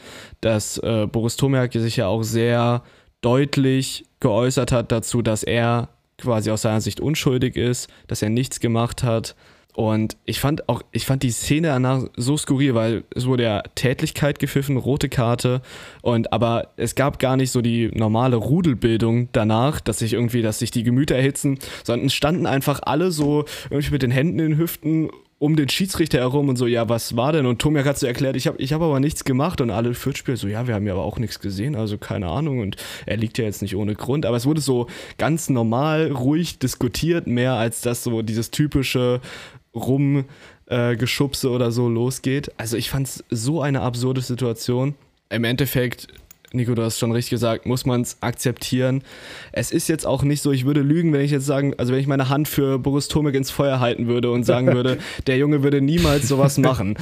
dass äh, Boris Tomiak sich ja auch sehr deutlich geäußert hat dazu, dass er quasi aus seiner Sicht unschuldig ist, dass er nichts gemacht hat. Und ich fand auch, ich fand die Szene danach so skurril, weil es wurde ja Tätlichkeit gepfiffen, rote Karte. Und aber es gab gar nicht so die normale Rudelbildung danach, dass sich irgendwie, dass sich die Gemüter erhitzen, sondern standen einfach alle so irgendwie mit den Händen in den Hüften um den Schiedsrichter herum und so, ja, was war denn? Und Tomiak hat so erklärt, ich habe ich hab aber nichts gemacht und alle Fürthspieler so, ja, wir haben ja aber auch nichts gesehen, also keine Ahnung und er liegt ja jetzt nicht ohne Grund, aber es wurde so ganz normal, ruhig diskutiert, mehr als das so dieses typische Rumgeschubse äh, oder so losgeht. Also ich fand es so eine absurde Situation. Im Endeffekt Nico, du hast schon richtig gesagt, muss man es akzeptieren. Es ist jetzt auch nicht so, ich würde lügen, wenn ich jetzt sagen, also wenn ich meine Hand für Boris Tomek ins Feuer halten würde und sagen würde, der Junge würde niemals sowas machen.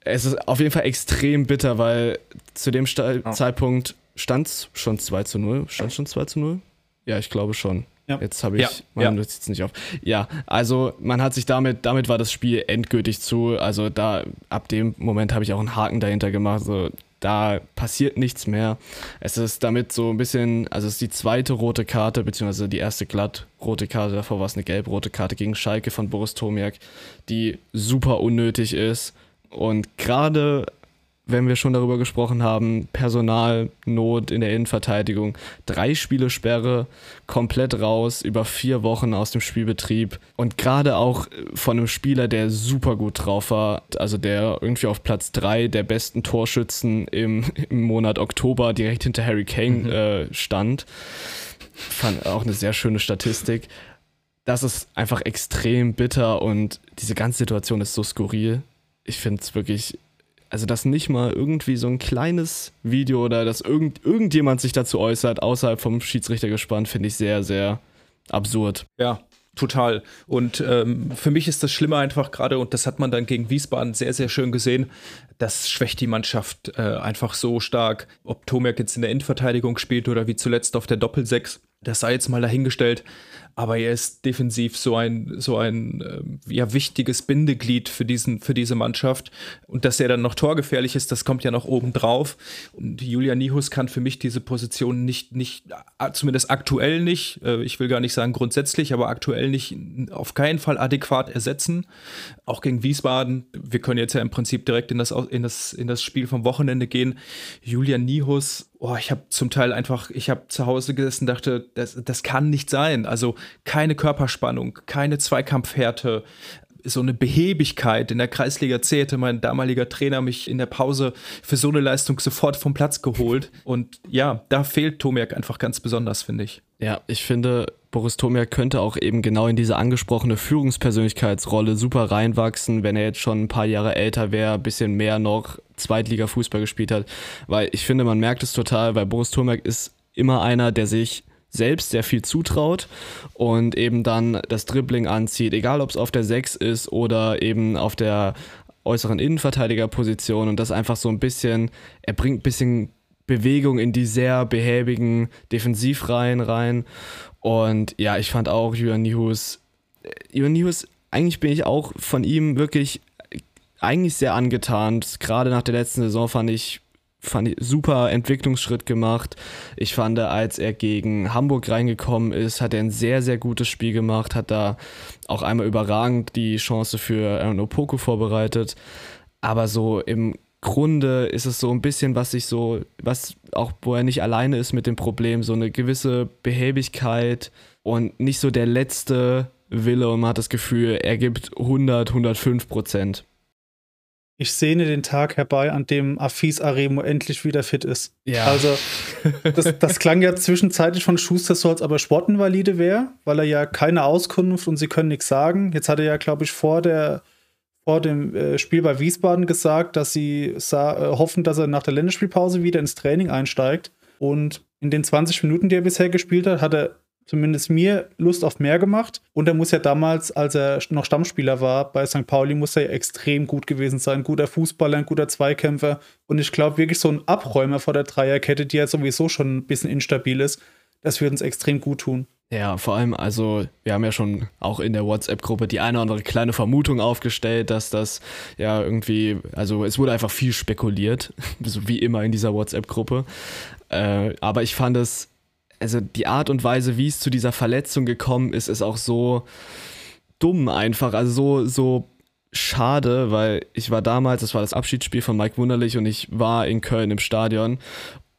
Es ist auf jeden Fall extrem bitter, weil zu dem Sta oh. Zeitpunkt stand es schon 2 zu 0. Stand schon 2 zu 0? Ja, ich glaube schon. Ja. Jetzt habe ich ja, meine ja. Notiz nicht auf. Ja, also man hat sich damit, damit war das Spiel endgültig zu. Also da, ab dem Moment habe ich auch einen Haken dahinter gemacht. So, da passiert nichts mehr. Es ist damit so ein bisschen, also es ist die zweite rote Karte, beziehungsweise die erste glatt rote Karte, davor war es eine gelb-rote Karte gegen Schalke von Boris Tomiak, die super unnötig ist. Und gerade wenn wir schon darüber gesprochen haben, Personalnot in der Innenverteidigung, drei Spiele Sperre, komplett raus, über vier Wochen aus dem Spielbetrieb und gerade auch von einem Spieler, der super gut drauf war, also der irgendwie auf Platz drei der besten Torschützen im, im Monat Oktober direkt hinter Harry Kane mhm. äh, stand. Fand auch eine sehr schöne Statistik. Das ist einfach extrem bitter und diese ganze Situation ist so skurril. Ich finde es wirklich also dass nicht mal irgendwie so ein kleines Video oder dass irgend, irgendjemand sich dazu äußert, außerhalb vom Schiedsrichter gespannt, finde ich sehr, sehr absurd. Ja, total. Und ähm, für mich ist das Schlimme einfach gerade, und das hat man dann gegen Wiesbaden sehr, sehr schön gesehen, das schwächt die Mannschaft äh, einfach so stark. Ob Tomek jetzt in der Innenverteidigung spielt oder wie zuletzt auf der Doppelsechs, das sei jetzt mal dahingestellt aber er ist defensiv so ein, so ein äh, ja, wichtiges Bindeglied für, diesen, für diese Mannschaft. Und dass er dann noch torgefährlich ist, das kommt ja noch oben drauf. Und Julian Nihus kann für mich diese Position nicht, nicht zumindest aktuell nicht, äh, ich will gar nicht sagen grundsätzlich, aber aktuell nicht, auf keinen Fall adäquat ersetzen. Auch gegen Wiesbaden, wir können jetzt ja im Prinzip direkt in das, in das, in das Spiel vom Wochenende gehen. Julian Nihus oh, ich habe zum Teil einfach, ich habe zu Hause gesessen, dachte, das, das kann nicht sein. Also keine Körperspannung, keine Zweikampfhärte, so eine Behebigkeit. In der Kreisliga C hätte mein damaliger Trainer mich in der Pause für so eine Leistung sofort vom Platz geholt. Und ja, da fehlt Tomiak einfach ganz besonders, finde ich. Ja, ich finde, Boris Tomiak könnte auch eben genau in diese angesprochene Führungspersönlichkeitsrolle super reinwachsen, wenn er jetzt schon ein paar Jahre älter wäre, ein bisschen mehr noch Zweitliga-Fußball gespielt hat. Weil ich finde, man merkt es total, weil Boris Tomiak ist immer einer, der sich selbst sehr viel zutraut und eben dann das Dribbling anzieht, egal ob es auf der 6 ist oder eben auf der äußeren Innenverteidigerposition und das einfach so ein bisschen, er bringt ein bisschen Bewegung in die sehr behäbigen Defensivreihen rein. Und ja, ich fand auch Julian Nihus, äh, Julian Nihus, eigentlich bin ich auch von ihm wirklich eigentlich sehr angetan. Gerade nach der letzten Saison fand ich, fand ich super Entwicklungsschritt gemacht. Ich fand, als er gegen Hamburg reingekommen ist, hat er ein sehr, sehr gutes Spiel gemacht, hat da auch einmal überragend die Chance für Aaron Opoko vorbereitet. Aber so im Grunde ist es so ein bisschen, was sich so, was auch, wo er nicht alleine ist mit dem Problem, so eine gewisse Behäbigkeit und nicht so der letzte Wille und man hat das Gefühl, er gibt 100, 105 Prozent. Ich sehne den Tag herbei, an dem Afis Aremo endlich wieder fit ist. Ja. Also, das, das klang ja zwischenzeitlich von Schuster so, als ob er Sportinvalide wäre, weil er ja keine Auskunft und sie können nichts sagen. Jetzt hat er ja, glaube ich, vor der vor dem äh, Spiel bei Wiesbaden gesagt, dass sie sah, äh, hoffen, dass er nach der Länderspielpause wieder ins Training einsteigt. Und in den 20 Minuten, die er bisher gespielt hat, hat er zumindest mir Lust auf mehr gemacht. Und er muss ja damals, als er noch Stammspieler war bei St. Pauli, muss er ja extrem gut gewesen sein. Guter Fußballer, ein guter Zweikämpfer. Und ich glaube wirklich so ein Abräumer vor der Dreierkette, die ja sowieso schon ein bisschen instabil ist, das würde uns extrem gut tun. Ja, vor allem, also wir haben ja schon auch in der WhatsApp-Gruppe die eine oder andere kleine Vermutung aufgestellt, dass das ja irgendwie, also es wurde einfach viel spekuliert, so wie immer in dieser WhatsApp-Gruppe. Äh, aber ich fand es, also die Art und Weise, wie es zu dieser Verletzung gekommen ist, ist auch so dumm einfach. Also so, so schade, weil ich war damals, das war das Abschiedsspiel von Mike Wunderlich und ich war in Köln im Stadion.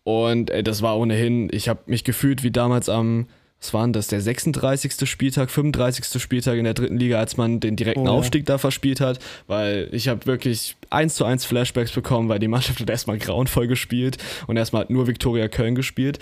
Und ey, das war ohnehin, ich habe mich gefühlt wie damals am, was war denn das, der 36. Spieltag, 35. Spieltag in der dritten Liga, als man den direkten Oh, ja. Aufstieg da verspielt hat, weil ich habe wirklich eins zu eins Flashbacks bekommen, weil die Mannschaft hat erstmal grauenvoll gespielt und erstmal hat nur Viktoria Köln gespielt.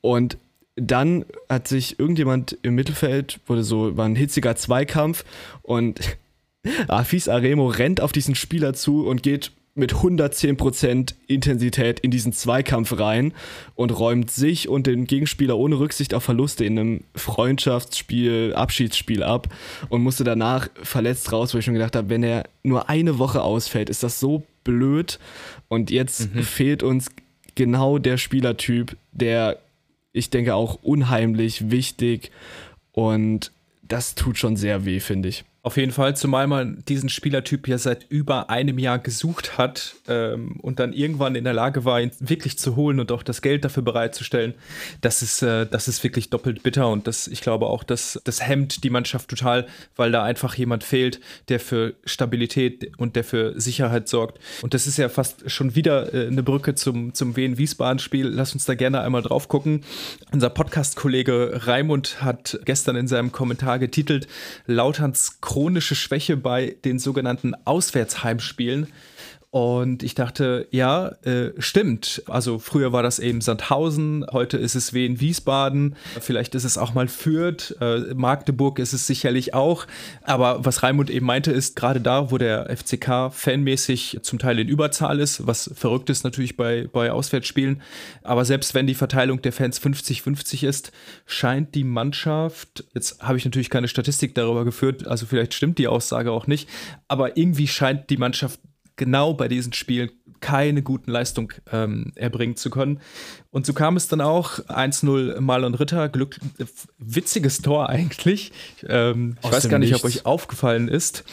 Und dann hat sich irgendjemand im Mittelfeld, wurde so, war ein hitziger Zweikampf und Afis Aremo rennt auf diesen Spieler zu und geht mit 110% Intensität in diesen Zweikampf rein und räumt sich und den Gegenspieler ohne Rücksicht auf Verluste in einem Freundschaftsspiel, Abschiedsspiel ab und musste danach verletzt raus, wo ich schon gedacht habe, wenn er nur eine Woche ausfällt, ist das so blöd. Und jetzt fehlt uns genau der Spielertyp, der ich denke auch unheimlich wichtig und das tut schon sehr weh, finde ich. Auf jeden Fall, zumal man diesen Spielertyp ja seit über einem Jahr gesucht hat ähm, und dann irgendwann in der Lage war, ihn wirklich zu holen und auch das Geld dafür bereitzustellen. Das ist, äh, das ist wirklich doppelt bitter und das, ich glaube auch, das, das hemmt die Mannschaft total, weil da einfach jemand fehlt, der für Stabilität und der für Sicherheit sorgt. Und das ist ja fast schon wieder äh, eine Brücke zum, zum Wien-Wiesbaden-Spiel. Lass uns da gerne einmal drauf gucken. Unser Podcast-Kollege Raimund hat gestern in seinem Kommentar getitelt, Lauterns chronische Schwäche bei den sogenannten Auswärtsheimspielen. Und ich dachte, ja, äh, stimmt. Also früher war das eben Sandhausen, heute ist es Wien Wiesbaden, vielleicht ist es auch mal Fürth, äh, Magdeburg ist es sicherlich auch. Aber was Raimund eben meinte, ist gerade da, wo der FCK fanmäßig zum Teil in Überzahl ist, was verrückt ist natürlich bei, bei Auswärtsspielen. Aber selbst wenn die Verteilung der Fans 50-50 ist, scheint die Mannschaft, jetzt habe ich natürlich keine Statistik darüber geführt, also vielleicht stimmt die Aussage auch nicht, aber irgendwie scheint die Mannschaft genau bei diesen Spielen keine guten Leistung ähm, erbringen zu können. Und so kam es dann auch 1-0 Marlon Ritter, Glück, äh, witziges Tor eigentlich. Ähm, ich weiß gar nicht, ob Nichts. euch aufgefallen ist,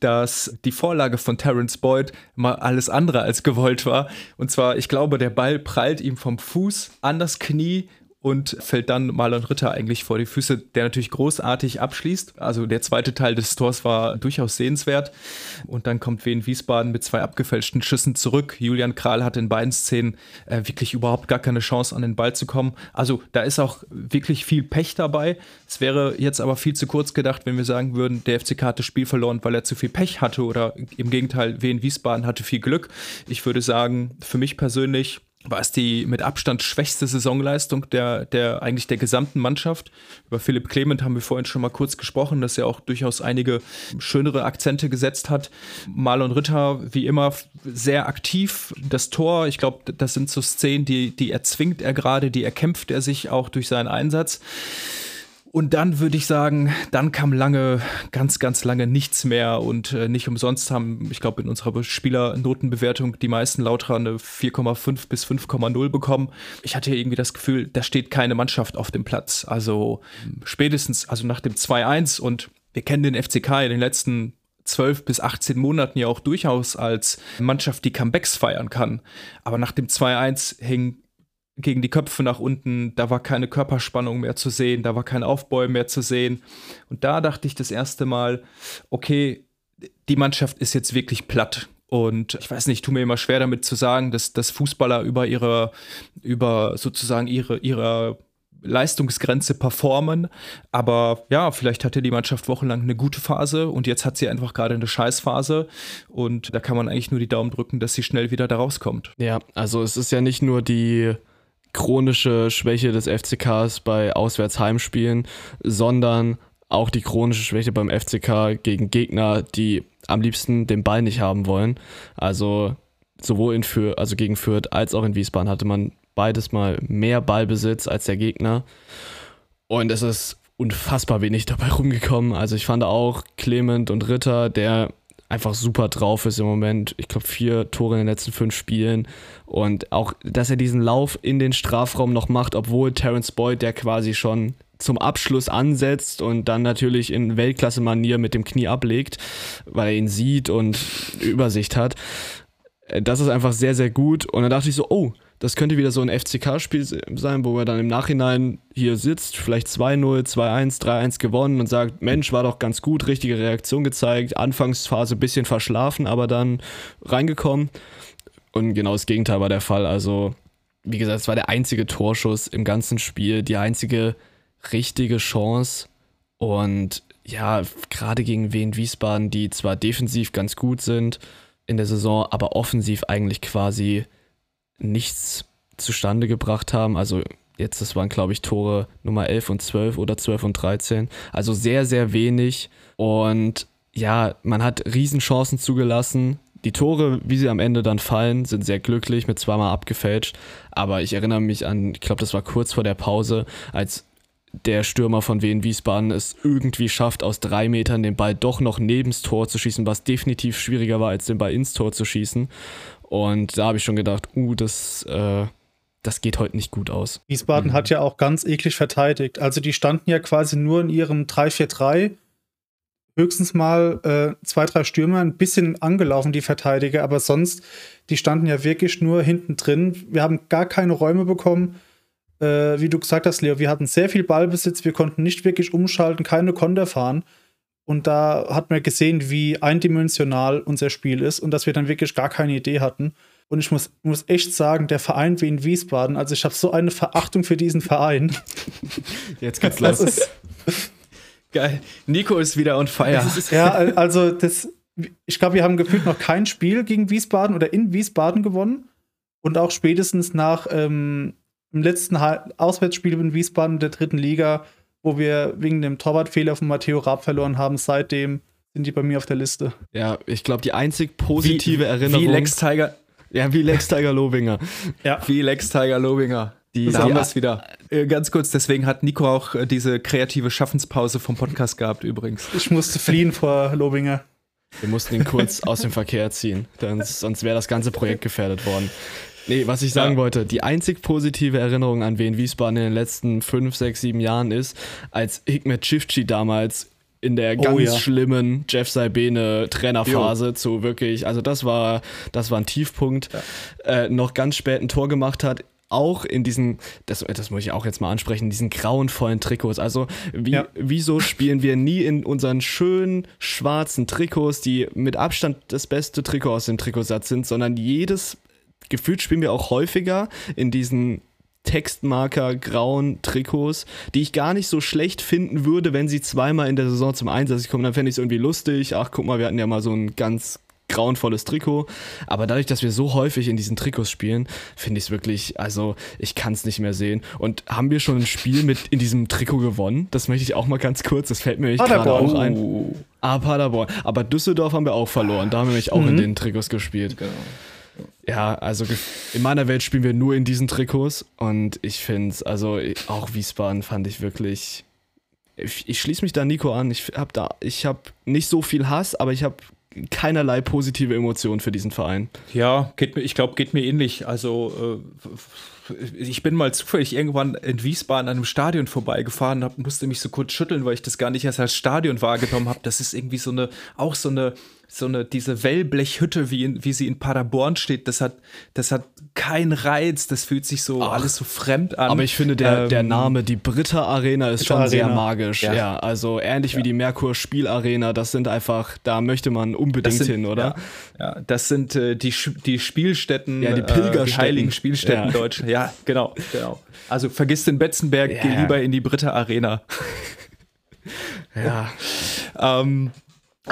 dass die Vorlage von Terence Boyd mal alles andere als gewollt war. Und zwar, ich glaube, der Ball prallt ihm vom Fuß an das Knie und fällt dann Marlon Ritter eigentlich vor die Füße, der natürlich großartig abschließt. Also der zweite Teil des Tors war durchaus sehenswert. Und dann kommt Wien Wiesbaden mit zwei abgefälschten Schüssen zurück. Julian Kral hat in beiden Szenen äh, wirklich überhaupt gar keine Chance, an den Ball zu kommen. Also da ist auch wirklich viel Pech dabei. Es wäre jetzt aber viel zu kurz gedacht, wenn wir sagen würden, der FCK hat Spiel verloren, weil er zu viel Pech hatte oder im Gegenteil, Wien Wiesbaden hatte viel Glück. Ich würde sagen, für mich persönlich war es die mit Abstand schwächste Saisonleistung der, der eigentlich der gesamten Mannschaft. Über Philipp Clement haben wir vorhin schon mal kurz gesprochen, dass er auch durchaus einige schönere Akzente gesetzt hat. Marlon Ritter, wie immer, sehr aktiv. Das Tor, ich glaube, das sind so Szenen, die, die erzwingt er gerade, die erkämpft er sich auch durch seinen Einsatz. Und dann würde ich sagen, dann kam lange, ganz, ganz lange nichts mehr und äh, nicht umsonst haben, ich glaube, in unserer Spielernotenbewertung die meisten Lauterer eine 4,5 bis 5,0 bekommen. Ich hatte irgendwie das Gefühl, da steht keine Mannschaft auf dem Platz. Also spätestens, also nach dem 2-1 und wir kennen den FCK in den letzten 12 bis 18 Monaten ja auch durchaus als Mannschaft, die Comebacks feiern kann. Aber nach dem 2-1 hing gegen die Köpfe nach unten, da war keine Körperspannung mehr zu sehen, da war kein Aufbäumen mehr zu sehen. Und da dachte ich das erste Mal, okay, die Mannschaft ist jetzt wirklich platt. Und ich weiß nicht, ich tue mir immer schwer damit zu sagen, dass, dass Fußballer über ihre, über sozusagen ihre, ihre Leistungsgrenze performen. Aber ja, vielleicht hatte die Mannschaft wochenlang eine gute Phase und jetzt hat sie einfach gerade eine Scheißphase. Und da kann man eigentlich nur die Daumen drücken, dass sie schnell wieder da rauskommt. Ja, also es ist ja nicht nur die chronische Schwäche des FCKs bei Auswärtsheimspielen, sondern auch die chronische Schwäche beim FCK gegen Gegner, die am liebsten den Ball nicht haben wollen. Also sowohl in Fürth, also gegen Fürth als auch in Wiesbaden hatte man beides mal mehr Ballbesitz als der Gegner. Und es ist unfassbar wenig dabei rumgekommen. Also ich fand auch Clement und Ritter, der einfach super drauf ist im Moment. Ich glaube, vier Tore in den letzten fünf Spielen. Und auch, dass er diesen Lauf in den Strafraum noch macht, obwohl Terence Boyd, der quasi schon zum Abschluss ansetzt und dann natürlich in Weltklasse-Manier mit dem Knie ablegt, weil er ihn sieht und Übersicht hat. Äh, Das ist einfach sehr, sehr gut. Und dann dachte ich so, oh, das könnte wieder so ein FCK-Spiel sein, wo er dann im Nachhinein hier sitzt, vielleicht 2-0, 2-1, 3-1 gewonnen und sagt, Mensch, war doch ganz gut, richtige Reaktion gezeigt, Anfangsphase ein bisschen verschlafen, aber dann reingekommen. Und genau das Gegenteil war der Fall. Also, wie gesagt, es war der einzige Torschuss im ganzen Spiel, die einzige richtige Chance. Und ja, gerade gegen Wien Wiesbaden, die zwar defensiv ganz gut sind in der Saison, aber offensiv eigentlich quasi nichts zustande gebracht haben. Also jetzt, das waren, glaube ich, Tore Nummer 11 und 12 oder 12 und 13. Also sehr, sehr wenig. Und ja, man hat Riesenchancen zugelassen. Die Tore, wie sie am Ende dann fallen, sind sehr glücklich mit zweimal abgefälscht. Aber ich erinnere mich an, ich glaube, das war kurz vor der Pause, als der Stürmer von Wien Wiesbaden es irgendwie schafft, aus drei Metern den Ball doch noch nebens Tor zu schießen, was definitiv schwieriger war, als den Ball ins Tor zu schießen. Und da habe ich schon gedacht, uh, das, äh, das geht heute nicht gut aus. Wiesbaden mhm. hat ja auch ganz eklig verteidigt. Also die standen ja quasi nur in ihrem 3-4-3. Höchstens mal äh, zwei, drei Stürmer, ein bisschen angelaufen, die Verteidiger, aber sonst, die standen ja wirklich nur hinten drin. Wir haben gar keine Räume bekommen. Äh, wie du gesagt hast, Leo, wir hatten sehr viel Ballbesitz, wir konnten nicht wirklich umschalten, keine Konter fahren. Und da hat man gesehen, wie eindimensional unser Spiel ist und dass wir dann wirklich gar keine Idee hatten. Und ich muss, muss echt sagen, der Verein wie in Wiesbaden, also ich habe so eine Verachtung für diesen Verein. Jetzt geht's los. Geil. Nico ist wieder on fire. ja, also das, ich glaube, wir haben gefühlt noch kein Spiel gegen Wiesbaden oder in Wiesbaden gewonnen. Und auch spätestens nach ähm, dem letzten Auswärtsspiel in Wiesbaden der dritten Liga wo wir wegen dem Torwartfehler von Matteo Raab verloren haben. Seitdem sind die bei mir auf der Liste. Ja, ich glaube, die einzig positive wie, Erinnerung. Wie Lex Tiger. Ja, wie Lex Tiger Lobinger. ja. Wie Lex Tiger Lobinger. Die, da haben wir es wieder. Äh, ganz kurz, deswegen hat Nico auch äh, diese kreative Schaffenspause vom Podcast gehabt übrigens. Ich musste fliehen vor Lobinger. Wir mussten ihn kurz aus dem Verkehr ziehen, sonst wäre das ganze Projekt gefährdet worden. Nee, was ich sagen ja. wollte, die einzig positive Erinnerung an Wien Wiesbaden in den letzten fünf, sechs, sieben Jahren ist, als Hikmet Chifchi damals in der oh ganz oh, ja. schlimmen Jeff Saibene Trainerphase jo. zu wirklich, also das war, das war ein Tiefpunkt, ja. äh, noch ganz spät ein Tor gemacht hat auch in diesen, das, das muss ich auch jetzt mal ansprechen, diesen grauenvollen Trikots. Also, wie, ja. wieso spielen wir nie in unseren schönen schwarzen Trikots, die mit Abstand das beste Trikot aus dem Trikotsatz sind, sondern jedes gefühlt spielen wir auch häufiger in diesen Textmarker grauen Trikots, die ich gar nicht so schlecht finden würde, wenn sie zweimal in der Saison zum Einsatz kommen. Dann fände ich es irgendwie lustig. Ach, guck mal, wir hatten ja mal so ein ganz grauenvolles Trikot. Aber dadurch, dass wir so häufig in diesen Trikots spielen, finde ich es wirklich, also ich kann es nicht mehr sehen. Und haben wir schon ein Spiel mit in diesem Trikot gewonnen? Das möchte ich auch mal ganz kurz, das fällt mir gerade auch ein. Ah, Paderborn. Aber Düsseldorf haben wir auch verloren. Da haben wir nämlich auch mhm. in den Trikots gespielt. Genau. Ja, also in meiner Welt spielen wir nur in diesen Trikots und ich finde es, also auch Wiesbaden fand ich wirklich. Ich, ich schließe mich da Nico an. Ich habe da, ich habe nicht so viel Hass, aber ich habe keinerlei positive Emotionen für diesen Verein. Ja, geht mir, ich glaube, geht mir ähnlich. Also äh, ich bin mal zufällig irgendwann in Wiesbaden an einem Stadion vorbeigefahren und musste mich so kurz schütteln, weil ich das gar nicht als Stadion wahrgenommen habe. Das ist irgendwie so eine, auch so eine so eine, diese Wellblechhütte, wie, in, wie sie in Paderborn steht, das hat, das hat keinen Reiz, das fühlt sich so Ach, alles so fremd an. Aber ich finde, der, ähm, der Name, die Britta Arena, ist Britta schon Arena. sehr magisch. Ja. ja. also ähnlich ja. wie die Merkur Spielarena, das sind einfach, da möchte man unbedingt sind, hin, oder? Ja, ja das sind äh, die, die Spielstätten, ja, die Pilgerstätten. Äh, die heiligen Spielstätten ja. Deutschland. Ja, genau, genau. Also vergiss den Betzenberg, geh lieber in die Britta Arena. ja. ähm,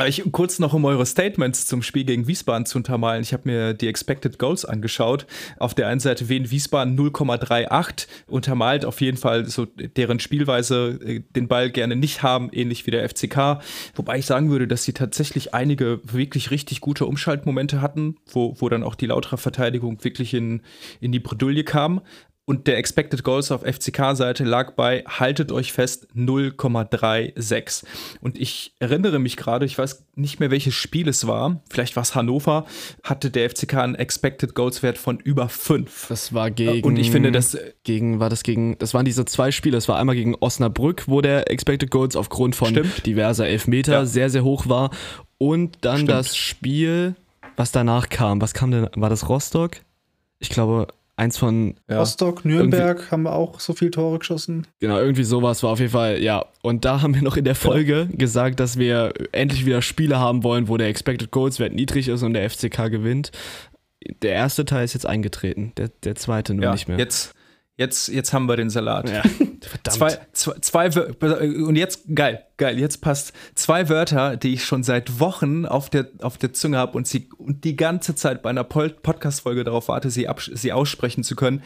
ich, kurz noch, um eure Statements zum Spiel gegen Wiesbaden zu untermalen. Ich habe mir die Expected Goals angeschaut. Auf der einen Seite Wien Wiesbaden 0,38, untermalt auf jeden Fall so deren Spielweise, äh, den Ball gerne nicht haben, ähnlich wie der FCK. Wobei ich sagen würde, dass sie tatsächlich einige wirklich richtig gute Umschaltmomente hatten, wo, wo dann auch die lautere Verteidigung wirklich in, in die Bredouille kam. Und der Expected Goals auf FCK-Seite lag bei, haltet euch fest, 0,36. Und ich erinnere mich gerade, ich weiß nicht mehr, welches Spiel es war, vielleicht war es Hannover, hatte der FCK einen Expected Goals-Wert von über 5. Das war gegen. Und ich finde, das. Gegen, war das gegen. Das waren diese zwei Spiele. Das war einmal gegen Osnabrück, wo der Expected Goals aufgrund von Stimmt. diverser Elfmeter ja. sehr, sehr hoch war. Und dann Stimmt. das Spiel, was danach kam. Was kam denn? War das Rostock? Ich glaube, eins von ja. Rostock, Nürnberg haben wir auch so viele Tore geschossen. Genau, irgendwie sowas war auf jeden Fall, ja. Und da haben wir noch in der Folge ja. gesagt, dass wir endlich wieder Spiele haben wollen, wo der Expected Goals Wert niedrig ist und der FCK gewinnt. Der erste Teil ist jetzt eingetreten, der, der zweite nur ja, nicht mehr. Jetzt, jetzt, jetzt haben wir den Salat. Ja. Verdammt. Zwei, zwei, zwei, und jetzt, geil, geil, jetzt passt zwei Wörter, die ich schon seit Wochen auf der, auf der Zunge habe und, sie, und die ganze Zeit bei einer Podcast-Folge darauf warte, sie, sie aussprechen zu können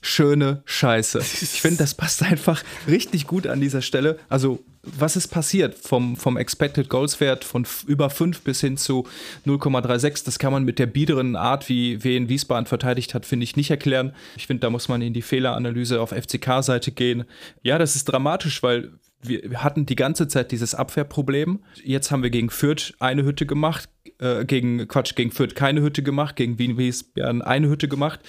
schöne Scheiße. Ich finde, das passt einfach richtig gut an dieser Stelle. Also, was ist passiert vom, vom Expected Goals Wert von über 5 bis hin zu 0,36? Das kann man mit der biederen Art, wie Wien Wiesbaden verteidigt hat, finde ich nicht erklären. Ich finde, da muss man in die Fehleranalyse auf FCK-Seite gehen. Ja, das ist dramatisch, weil wir hatten die ganze Zeit dieses Abwehrproblem. Jetzt haben wir gegen Fürth eine Hütte gemacht, äh, gegen Quatsch, gegen Fürth keine Hütte gemacht, gegen Wien Wiesbaden eine Hütte gemacht.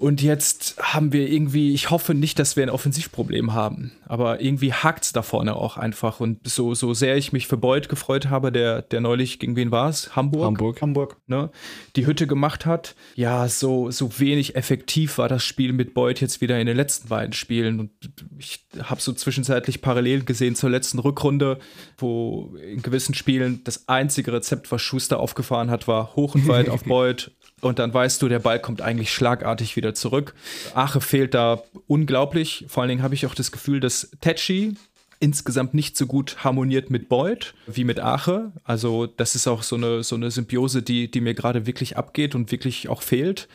Und jetzt haben wir irgendwie, ich hoffe nicht, dass wir ein Offensivproblem haben, aber irgendwie hakt es da vorne auch einfach. Und so, so sehr ich mich für Beuth gefreut habe, der, der neulich, gegen wen war es? Hamburg? Hamburg. Hamburg. Ne? Die Hütte gemacht hat. Ja, so, so wenig effektiv war das Spiel mit Beuth jetzt wieder in den letzten beiden Spielen. Und ich habe so zwischenzeitlich parallel gesehen zur letzten Rückrunde, wo in gewissen Spielen das einzige Rezept, was Schuster aufgefahren hat, war hoch und weit auf Beuth und dann weißt du, der Ball kommt eigentlich schlagartig wieder zurück. Ache fehlt da unglaublich. Vor allen Dingen habe ich auch das Gefühl, dass Tetschi insgesamt nicht so gut harmoniert mit Boyd wie mit Ache. Also das ist auch so eine, so eine Symbiose, die, die mir gerade wirklich abgeht und wirklich auch fehlt.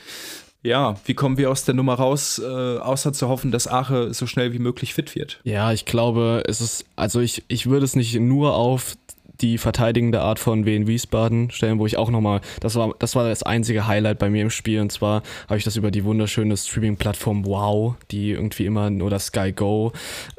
Ja, wie kommen wir aus der Nummer raus, äh, außer zu hoffen, dass Ache so schnell wie möglich fit wird? Ja, ich glaube, es ist, also ich, ich würde es nicht nur auf die verteidigende Art von Wien Wiesbaden stellen, wo ich auch nochmal, das war, das war das einzige Highlight bei mir im Spiel und zwar habe ich das über die wunderschöne Streaming-Plattform Wow, die irgendwie immer, oder Sky Go,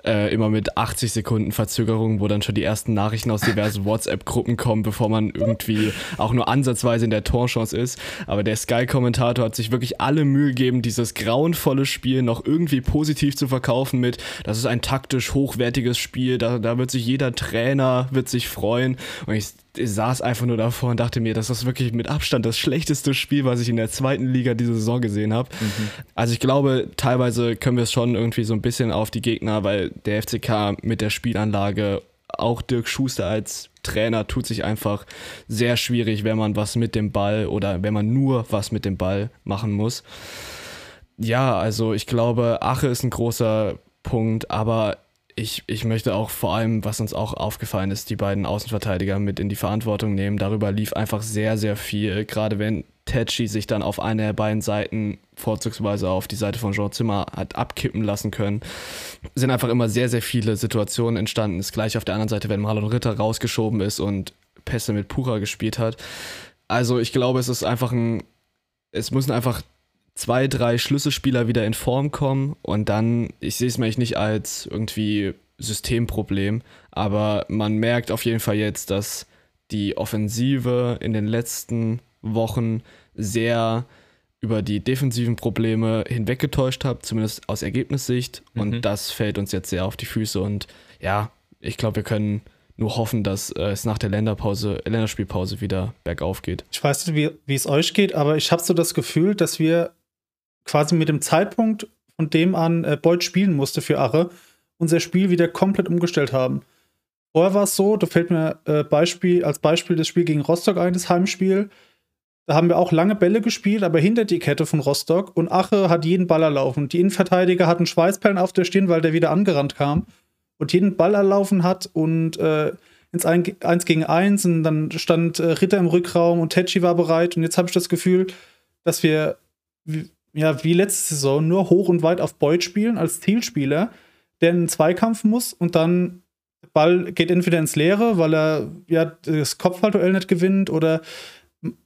äh, immer mit 80 Sekunden Verzögerung, wo dann schon die ersten Nachrichten aus diversen WhatsApp-Gruppen kommen, bevor man irgendwie auch nur ansatzweise in der Torchance ist. Aber der Sky-Kommentator hat sich wirklich alle Mühe gegeben, dieses grauenvolle Spiel noch irgendwie positiv zu verkaufen mit, das ist ein taktisch hochwertiges Spiel, da, da wird sich jeder Trainer, wird sich freuen freuen. Und ich, ich saß einfach nur davor und dachte mir, das ist wirklich mit Abstand das schlechteste Spiel, was ich in der zweiten Liga diese Saison gesehen habe. Mhm. Also ich glaube, teilweise können wir es schon irgendwie so ein bisschen auf die Gegner, weil der FCK mit der Spielanlage, auch Dirk Schuster als Trainer tut sich einfach sehr schwierig, wenn man was mit dem Ball oder wenn man nur was mit dem Ball machen muss. Ja, also ich glaube, Ache ist ein großer Punkt, aber ich, ich möchte auch vor allem, was uns auch aufgefallen ist, die beiden Außenverteidiger mit in die Verantwortung nehmen. Darüber lief einfach sehr, sehr viel. Gerade wenn Tetschi sich dann auf eine der beiden Seiten, vorzugsweise auf die Seite von Jean Zimmer, hat abkippen lassen können, sind einfach immer sehr, sehr viele Situationen entstanden. Ist gleich auf der anderen Seite, wenn Marlon Ritter rausgeschoben ist und Pässe mit Pura gespielt hat. Also ich glaube, es ist einfach ein, es müssen einfach zwei, drei Schlüsselspieler wieder in Form kommen und dann, ich sehe es mir nicht als irgendwie Systemproblem, aber man merkt auf jeden Fall jetzt, dass die Offensive in den letzten Wochen sehr über die defensiven Probleme hinweggetäuscht hat, zumindest aus Ergebnissicht. Mhm. Und das fällt uns jetzt sehr auf die Füße. Und ja, ich glaube, wir können nur hoffen, dass äh, es nach der Länderpause, Länderspielpause wieder bergauf geht. Ich weiß nicht, wie, wie es euch geht, aber ich habe so das Gefühl, dass wir quasi mit dem Zeitpunkt, von dem an äh, Beuth spielen musste für Ache, unser Spiel wieder komplett umgestellt haben. Vorher war es so, da fällt mir äh, Beispiel, als Beispiel das Spiel gegen Rostock ein, das Heimspiel. Da haben wir auch lange Bälle gespielt, aber hinter die Kette von Rostock und Ache hat jeden Ball erlaufen. Die Innenverteidiger hatten Schweißperlen auf der Stirn, weil der wieder angerannt kam und jeden Ball erlaufen hat und äh, ins 1 gegen 1 und dann stand äh, Ritter im Rückraum und Tetschi war bereit und jetzt habe ich das Gefühl, dass wir ja, wie letzte Saison nur hoch und weit auf Beut spielen als Zielspieler, der in den Zweikampf muss und dann der Ball geht entweder ins Leere, weil er ja das Kopfballduell nicht gewinnt oder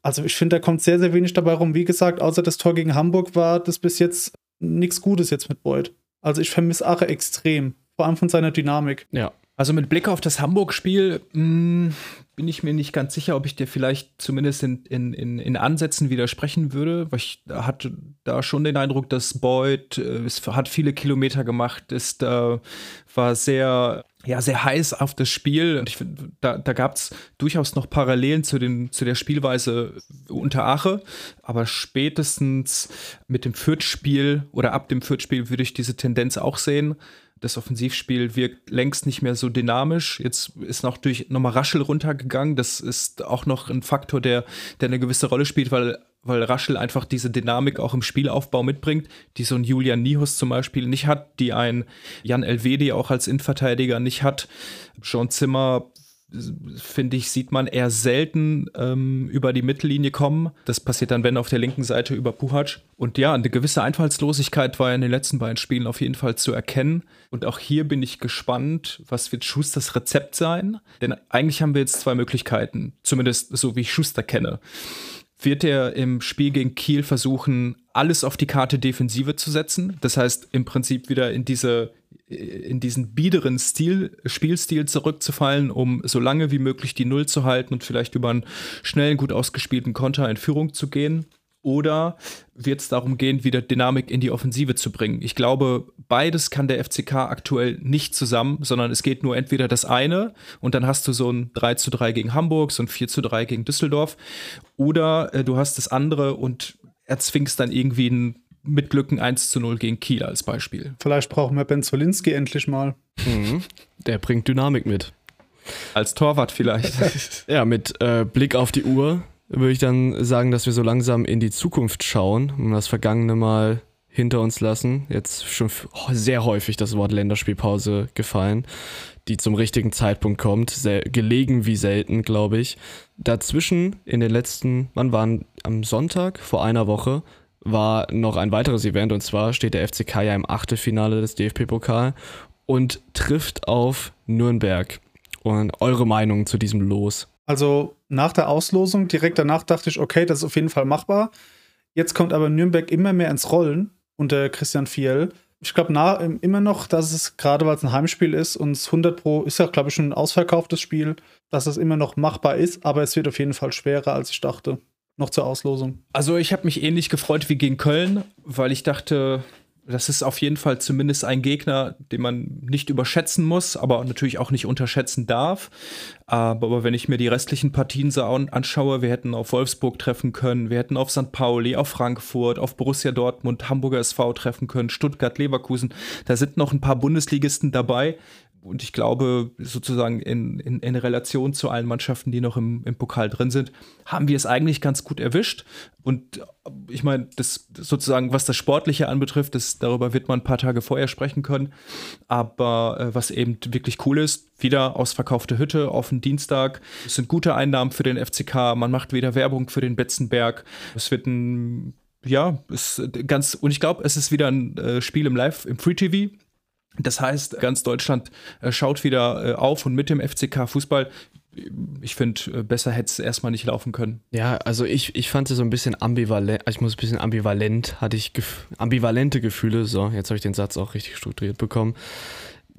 also ich finde, da kommt sehr, sehr wenig dabei rum. Wie gesagt, außer das Tor gegen Hamburg war das bis jetzt nichts Gutes jetzt mit Beut. Also ich vermisse Ache extrem, vor allem von seiner Dynamik. Ja, also mit Blick auf das Hamburg-Spiel hm, bin ich mir nicht ganz sicher, ob ich dir vielleicht zumindest in, in, in, in Ansätzen widersprechen würde, weil ich hatte da schon den Eindruck, dass Boyd äh, hat viele Kilometer gemacht, ist, äh, war sehr ja, sehr heiß auf das Spiel. Und ich finde, da, da gab es durchaus noch Parallelen zu, den, zu der Spielweise unter Ache. Aber spätestens mit dem Fürth-Spiel oder ab dem Fürth-Spiel würde ich diese Tendenz auch sehen. Das Offensivspiel wirkt längst nicht mehr so dynamisch. Jetzt ist noch durch nochmal Raschel runtergegangen. Das ist auch noch ein Faktor, der, der eine gewisse Rolle spielt, weil weil Raschel einfach diese Dynamik auch im Spielaufbau mitbringt, die so ein Julian Nihus zum Beispiel nicht hat, die ein Jan Elvedi auch als Innenverteidiger nicht hat. Jean Zimmer finde ich, sieht man eher selten ähm, über die Mittellinie kommen. Das passiert dann, wenn auf der linken Seite über Puhac. Und ja, eine gewisse Einfallslosigkeit war in den letzten beiden Spielen auf jeden Fall zu erkennen. Und auch hier bin ich gespannt, was wird Schusters Rezept sein? Denn eigentlich haben wir jetzt zwei Möglichkeiten, zumindest so wie ich Schuster kenne wird er im Spiel gegen Kiel versuchen, alles auf die Karte Defensive zu setzen. Das heißt, im Prinzip wieder in diese in diesen biederen Stil, Spielstil zurückzufallen, um so lange wie möglich die Null zu halten und vielleicht über einen schnellen, gut ausgespielten Konter in Führung zu gehen. Oder wird es darum gehen, wieder Dynamik in die Offensive zu bringen? Ich glaube, beides kann der FCK aktuell nicht zusammen, sondern es geht nur entweder das eine und dann hast du so ein 3 zu 3 gegen Hamburg, so ein 4 zu 3 gegen Düsseldorf. Oder äh, du hast das andere und erzwingst dann irgendwie ein mit Glück ein 1 zu 0 gegen Kiel als Beispiel. Vielleicht brauchen wir Ben Zolinski endlich mal. Mhm. Der bringt Dynamik mit. Als Torwart vielleicht. ja, mit äh, Blick auf die Uhr würde ich dann sagen, dass wir so langsam in die Zukunft schauen und das Vergangene mal hinter uns lassen. Jetzt schon sehr häufig das Wort Länderspielpause gefallen, die zum richtigen Zeitpunkt kommt, sehr gelegen wie selten, glaube ich. Dazwischen in den letzten, wann waren am Sonntag vor einer Woche war noch ein weiteres Event und zwar steht der FCK ja im Achtelfinale des DFB-Pokal und trifft auf Nürnberg. Und eure Meinung zu diesem Los? Also nach der Auslosung, direkt danach dachte ich, okay, das ist auf jeden Fall machbar. Jetzt kommt aber Nürnberg immer mehr ins Rollen unter Christian Fiel. Ich glaube immer noch, dass es gerade, weil es ein Heimspiel ist und es 100 Pro ist ja, glaube ich, schon ein ausverkauftes Spiel, dass es immer noch machbar ist, aber es wird auf jeden Fall schwerer, als ich dachte. Noch zur Auslosung. Also ich habe mich ähnlich gefreut wie gegen Köln, weil ich dachte, das ist auf jeden Fall zumindest ein Gegner, den man nicht überschätzen muss, aber natürlich auch nicht unterschätzen darf. Aber wenn ich mir die restlichen Partien anschaue, wir hätten auf Wolfsburg treffen können, wir hätten auf St. Pauli, auf Frankfurt, auf Borussia Dortmund, Hamburger SV treffen können, Stuttgart, Leverkusen. Da sind noch ein paar Bundesligisten dabei, und ich glaube, sozusagen in, in, in, Relation zu allen Mannschaften, die noch im, im Pokal drin sind, haben wir es eigentlich ganz gut erwischt. Und ich meine, das sozusagen, was das Sportliche anbetrifft, das, darüber wird man ein paar Tage vorher sprechen können. Aber äh, was eben wirklich cool ist, wieder ausverkaufte Hütte auf den Dienstag. Es sind gute Einnahmen für den FCK. Man macht wieder Werbung für den Betzenberg. Es wird ein ja, ist ganz, und ich glaube, es ist wieder ein äh, Spiel im Live, im Free TV. Das heißt, ganz Deutschland äh, schaut wieder äh, auf und mit dem FCK Fußball. Ich finde, äh, besser hätte es erstmal nicht laufen können. Ja, also ich, ich fand es so ein bisschen ambivalent, ich muss ein bisschen ambivalent, hatte ich gef ambivalente Gefühle. So, jetzt habe ich den Satz auch richtig strukturiert bekommen.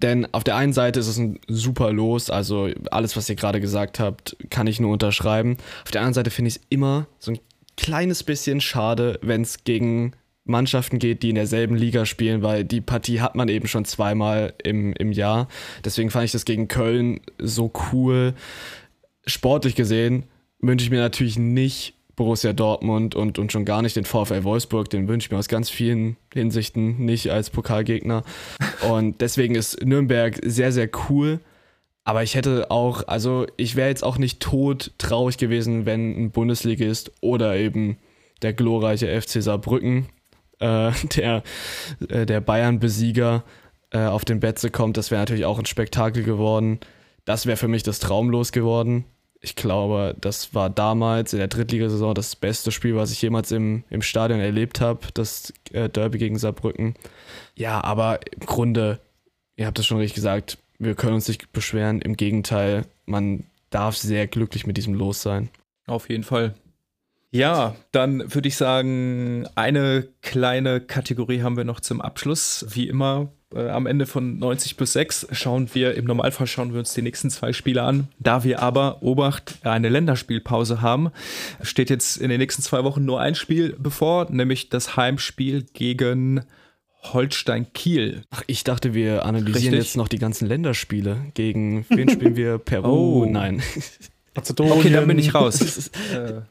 Denn auf der einen Seite ist es ein super Los, also alles, was ihr gerade gesagt habt, kann ich nur unterschreiben. Auf der anderen Seite finde ich es immer so ein kleines bisschen schade, wenn es gegen Mannschaften geht, die in derselben Liga spielen, weil die Partie hat man eben schon zweimal im, im Jahr. Deswegen fand ich das gegen Köln so cool. Sportlich gesehen wünsche ich mir natürlich nicht Borussia Dortmund und, und schon gar nicht den VfL Wolfsburg. Den wünsche ich mir aus ganz vielen Hinsichten nicht als Pokalgegner. Und deswegen ist Nürnberg sehr, sehr cool. Aber ich hätte auch, also ich wäre jetzt auch nicht tot traurig gewesen, wenn ein Bundesligist oder eben der glorreiche FC Saarbrücken äh, der, äh, der Bayern-Besieger äh, auf den Betze kommt. Das wäre natürlich auch ein Spektakel geworden. Das wäre für mich das Traumlos geworden. Ich glaube, das war damals in der Drittligasaison das beste Spiel, was ich jemals im, im Stadion erlebt habe, das äh, Derby gegen Saarbrücken. Ja, aber im Grunde, ihr habt es schon richtig gesagt, wir können uns nicht beschweren. Im Gegenteil, man darf sehr glücklich mit diesem Los sein. Auf jeden Fall. Ja, dann würde ich sagen, eine kleine Kategorie haben wir noch zum Abschluss. Wie immer, äh, am Ende von 90 plus 6 schauen wir, im Normalfall schauen wir uns die nächsten zwei Spiele an. Da wir aber, Obacht, eine Länderspielpause haben, steht jetzt in den nächsten zwei Wochen nur ein Spiel bevor, nämlich das Heimspiel gegen Holstein Kiel. Ach, ich dachte, wir analysieren Richtig. jetzt noch die ganzen Länderspiele. Gegen wen spielen wir? Peru? Oh. Nein. Mazedonien. Okay, dann bin ich raus. äh,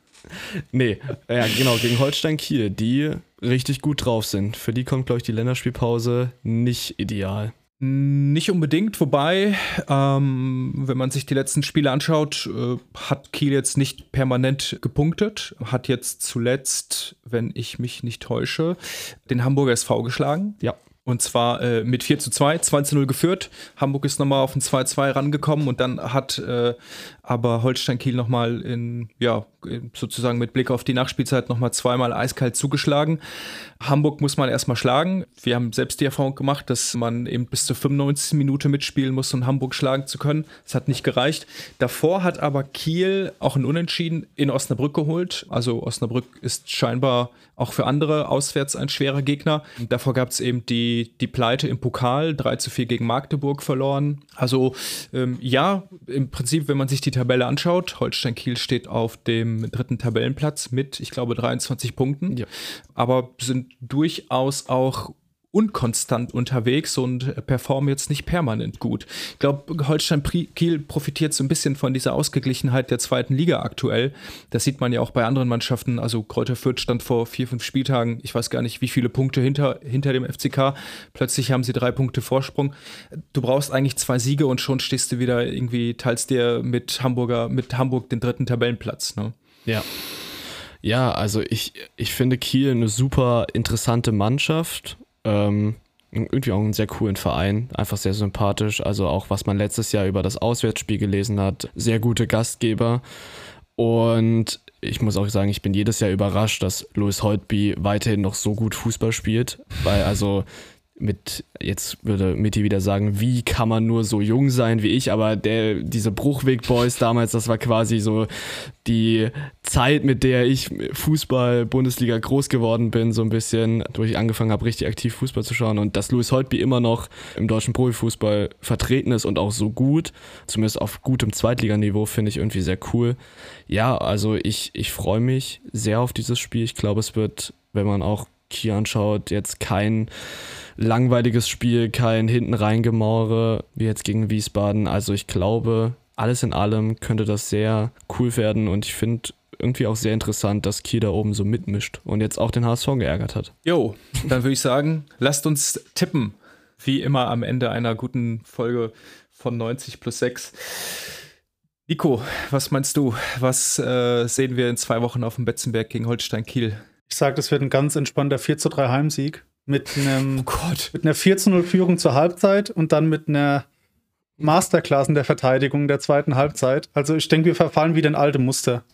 Nee, ja, genau, gegen Holstein Kiel, die richtig gut drauf sind. Für die kommt, glaube ich, die Länderspielpause nicht ideal. Nicht unbedingt, wobei, ähm, wenn man sich die letzten Spiele anschaut, äh, hat Kiel jetzt nicht permanent gepunktet, hat jetzt zuletzt, wenn ich mich nicht täusche, den Hamburger SV geschlagen. Ja. Und zwar äh, mit 4 zu 2, 2 zu 0 geführt. Hamburg ist nochmal auf ein 2-2 rangekommen und dann hat äh, aber Holstein Kiel nochmal in, ja, sozusagen mit Blick auf die Nachspielzeit nochmal zweimal eiskalt zugeschlagen. Hamburg muss man erstmal schlagen. Wir haben selbst die Erfahrung gemacht, dass man eben bis zur 95. Minute mitspielen muss, um Hamburg schlagen zu können. Es hat nicht gereicht. Davor hat aber Kiel auch ein Unentschieden in Osnabrück geholt. Also Osnabrück ist scheinbar auch für andere auswärts ein schwerer Gegner. Davor gab es eben die, die Pleite im Pokal, 3 zu 4 gegen Magdeburg verloren. Also ähm, ja, im Prinzip, wenn man sich die Tabelle anschaut, Holstein Kiel steht auf dem dritten Tabellenplatz mit, ich glaube, 23 Punkten Ja. aber sind durchaus auch unkonstant unterwegs und performen jetzt nicht permanent gut. Ich glaube, Holstein Kiel profitiert so ein bisschen von dieser Ausgeglichenheit der zweiten Liga aktuell. Das sieht man ja auch bei anderen Mannschaften. Also Kräuter Fürth stand vor vier, fünf Spieltagen, ich weiß gar nicht, wie viele Punkte hinter, hinter dem FCK. Plötzlich haben sie drei Punkte Vorsprung. Du brauchst eigentlich zwei Siege und schon stehst du wieder irgendwie, teilst dir mit Hamburger, mit Hamburg den dritten Tabellenplatz. Ne? Ja. Ja, also ich, ich finde Kiel eine super interessante Mannschaft. Ähm, irgendwie auch einen sehr coolen Verein, einfach sehr sympathisch. Also auch was man letztes Jahr über das Auswärtsspiel gelesen hat, sehr gute Gastgeber. Und ich muss auch sagen, ich bin jedes Jahr überrascht, dass Louis Holtby weiterhin noch so gut Fußball spielt. Weil also mit, jetzt würde Mitty wieder sagen, wie kann man nur so jung sein wie ich, aber der, diese Bruchweg Boys damals, das war quasi so die Zeit, mit der ich Fußball, Bundesliga groß geworden bin, so ein bisschen, wo ich angefangen habe, richtig aktiv Fußball zu schauen und dass Louis Holtby immer noch im deutschen Profifußball vertreten ist und auch so gut, zumindest auf gutem Zweitliganiveau, finde ich irgendwie sehr cool. Ja, also ich, ich freue mich sehr auf dieses Spiel. Ich glaube, es wird, wenn man auch Kiel anschaut, jetzt kein langweiliges Spiel, kein hinten reingemauere wie jetzt gegen Wiesbaden. Also ich glaube, alles in allem könnte das sehr cool werden und ich finde irgendwie auch sehr interessant, dass Kiel da oben so mitmischt und jetzt auch den HSV geärgert hat. Jo, dann würde ich sagen, lasst uns tippen. Wie immer am Ende einer guten Folge von 90 plus 6. Nico, was meinst du? Was äh, sehen wir in zwei Wochen auf dem Betzenberg gegen Holstein Kiel? Ich sage, das wird ein ganz entspannter 4 zu 3 Heimsieg mit einem Gott. mit einer 4 zu 0 Führung zur Halbzeit und dann mit einer Masterclass in der Verteidigung der zweiten Halbzeit. Also ich denke, wir verfallen wieder in alte Muster.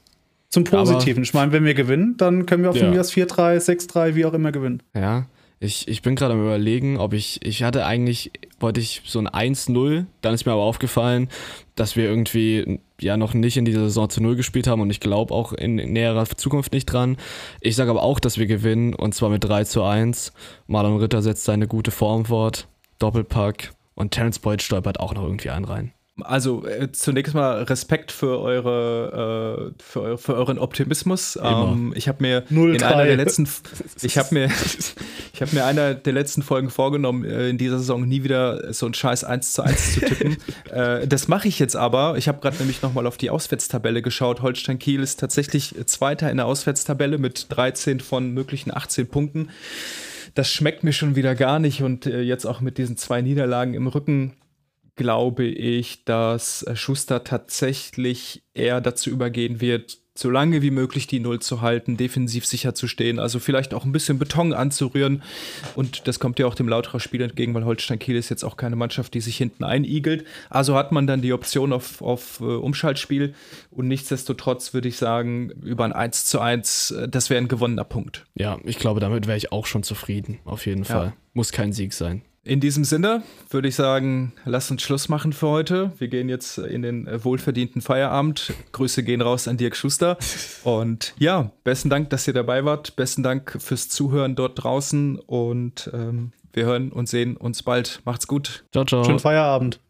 Zum Positiven. ich meine, wenn wir gewinnen, dann können wir auf Ja. ja. 4-3, 6-3, wie auch immer gewinnen. Ja, ich, ich bin gerade am überlegen, ob ich, ich hatte eigentlich, wollte ich so ein 1-0, dann ist mir aber aufgefallen, dass wir irgendwie ja noch nicht in dieser Saison zu Null gespielt haben und ich glaube auch in näherer Zukunft nicht dran. Ich sage aber auch, dass wir gewinnen und zwar mit 3 zu 1. Marlon Ritter setzt seine gute Form fort, Doppelpack und Terence Boyd stolpert auch noch irgendwie einen rein. Also äh, zunächst mal Respekt für eure äh, für, eu für euren Optimismus. Ähm, ich habe mir 0-3. in einer der letzten ich habe mir ich habe mir einer der letzten Folgen vorgenommen, äh, in dieser Saison nie wieder so ein Scheiß 1 zu 1 zu tippen. äh, das mache ich jetzt aber. Ich habe gerade nämlich noch mal auf die Auswärtstabelle geschaut. Holstein Kiel ist tatsächlich Zweiter in der Auswärtstabelle mit 13 von möglichen 18 Punkten. Das schmeckt mir schon wieder gar nicht und äh, jetzt auch mit diesen zwei Niederlagen im Rücken glaube ich, dass äh, Schuster tatsächlich eher dazu übergehen wird, so lange wie möglich die Null zu halten, defensiv sicher zu stehen, also vielleicht auch ein bisschen Beton anzurühren. Und das kommt ja auch dem Lauterer Spiel entgegen, weil Holstein Kiel ist jetzt auch keine Mannschaft, die sich hinten einigelt. Also hat man dann die Option auf, auf äh, Umschaltspiel. Und nichtsdestotrotz würde ich sagen, über ein 1 zu 1, äh, das wäre ein gewonnener Punkt. Ja, ich glaube, damit wäre ich auch schon zufrieden, auf jeden Ja. Fall. Muss kein Sieg sein. In diesem Sinne würde ich sagen, lasst uns Schluss machen für heute. Wir gehen jetzt in den wohlverdienten Feierabend. Grüße gehen raus an Dirk Schuster. Und ja, besten Dank, dass ihr dabei wart. Besten Dank fürs Zuhören dort draußen. Und ähm, wir hören und sehen uns bald. Macht's gut. Ciao, ciao. Schönen Feierabend.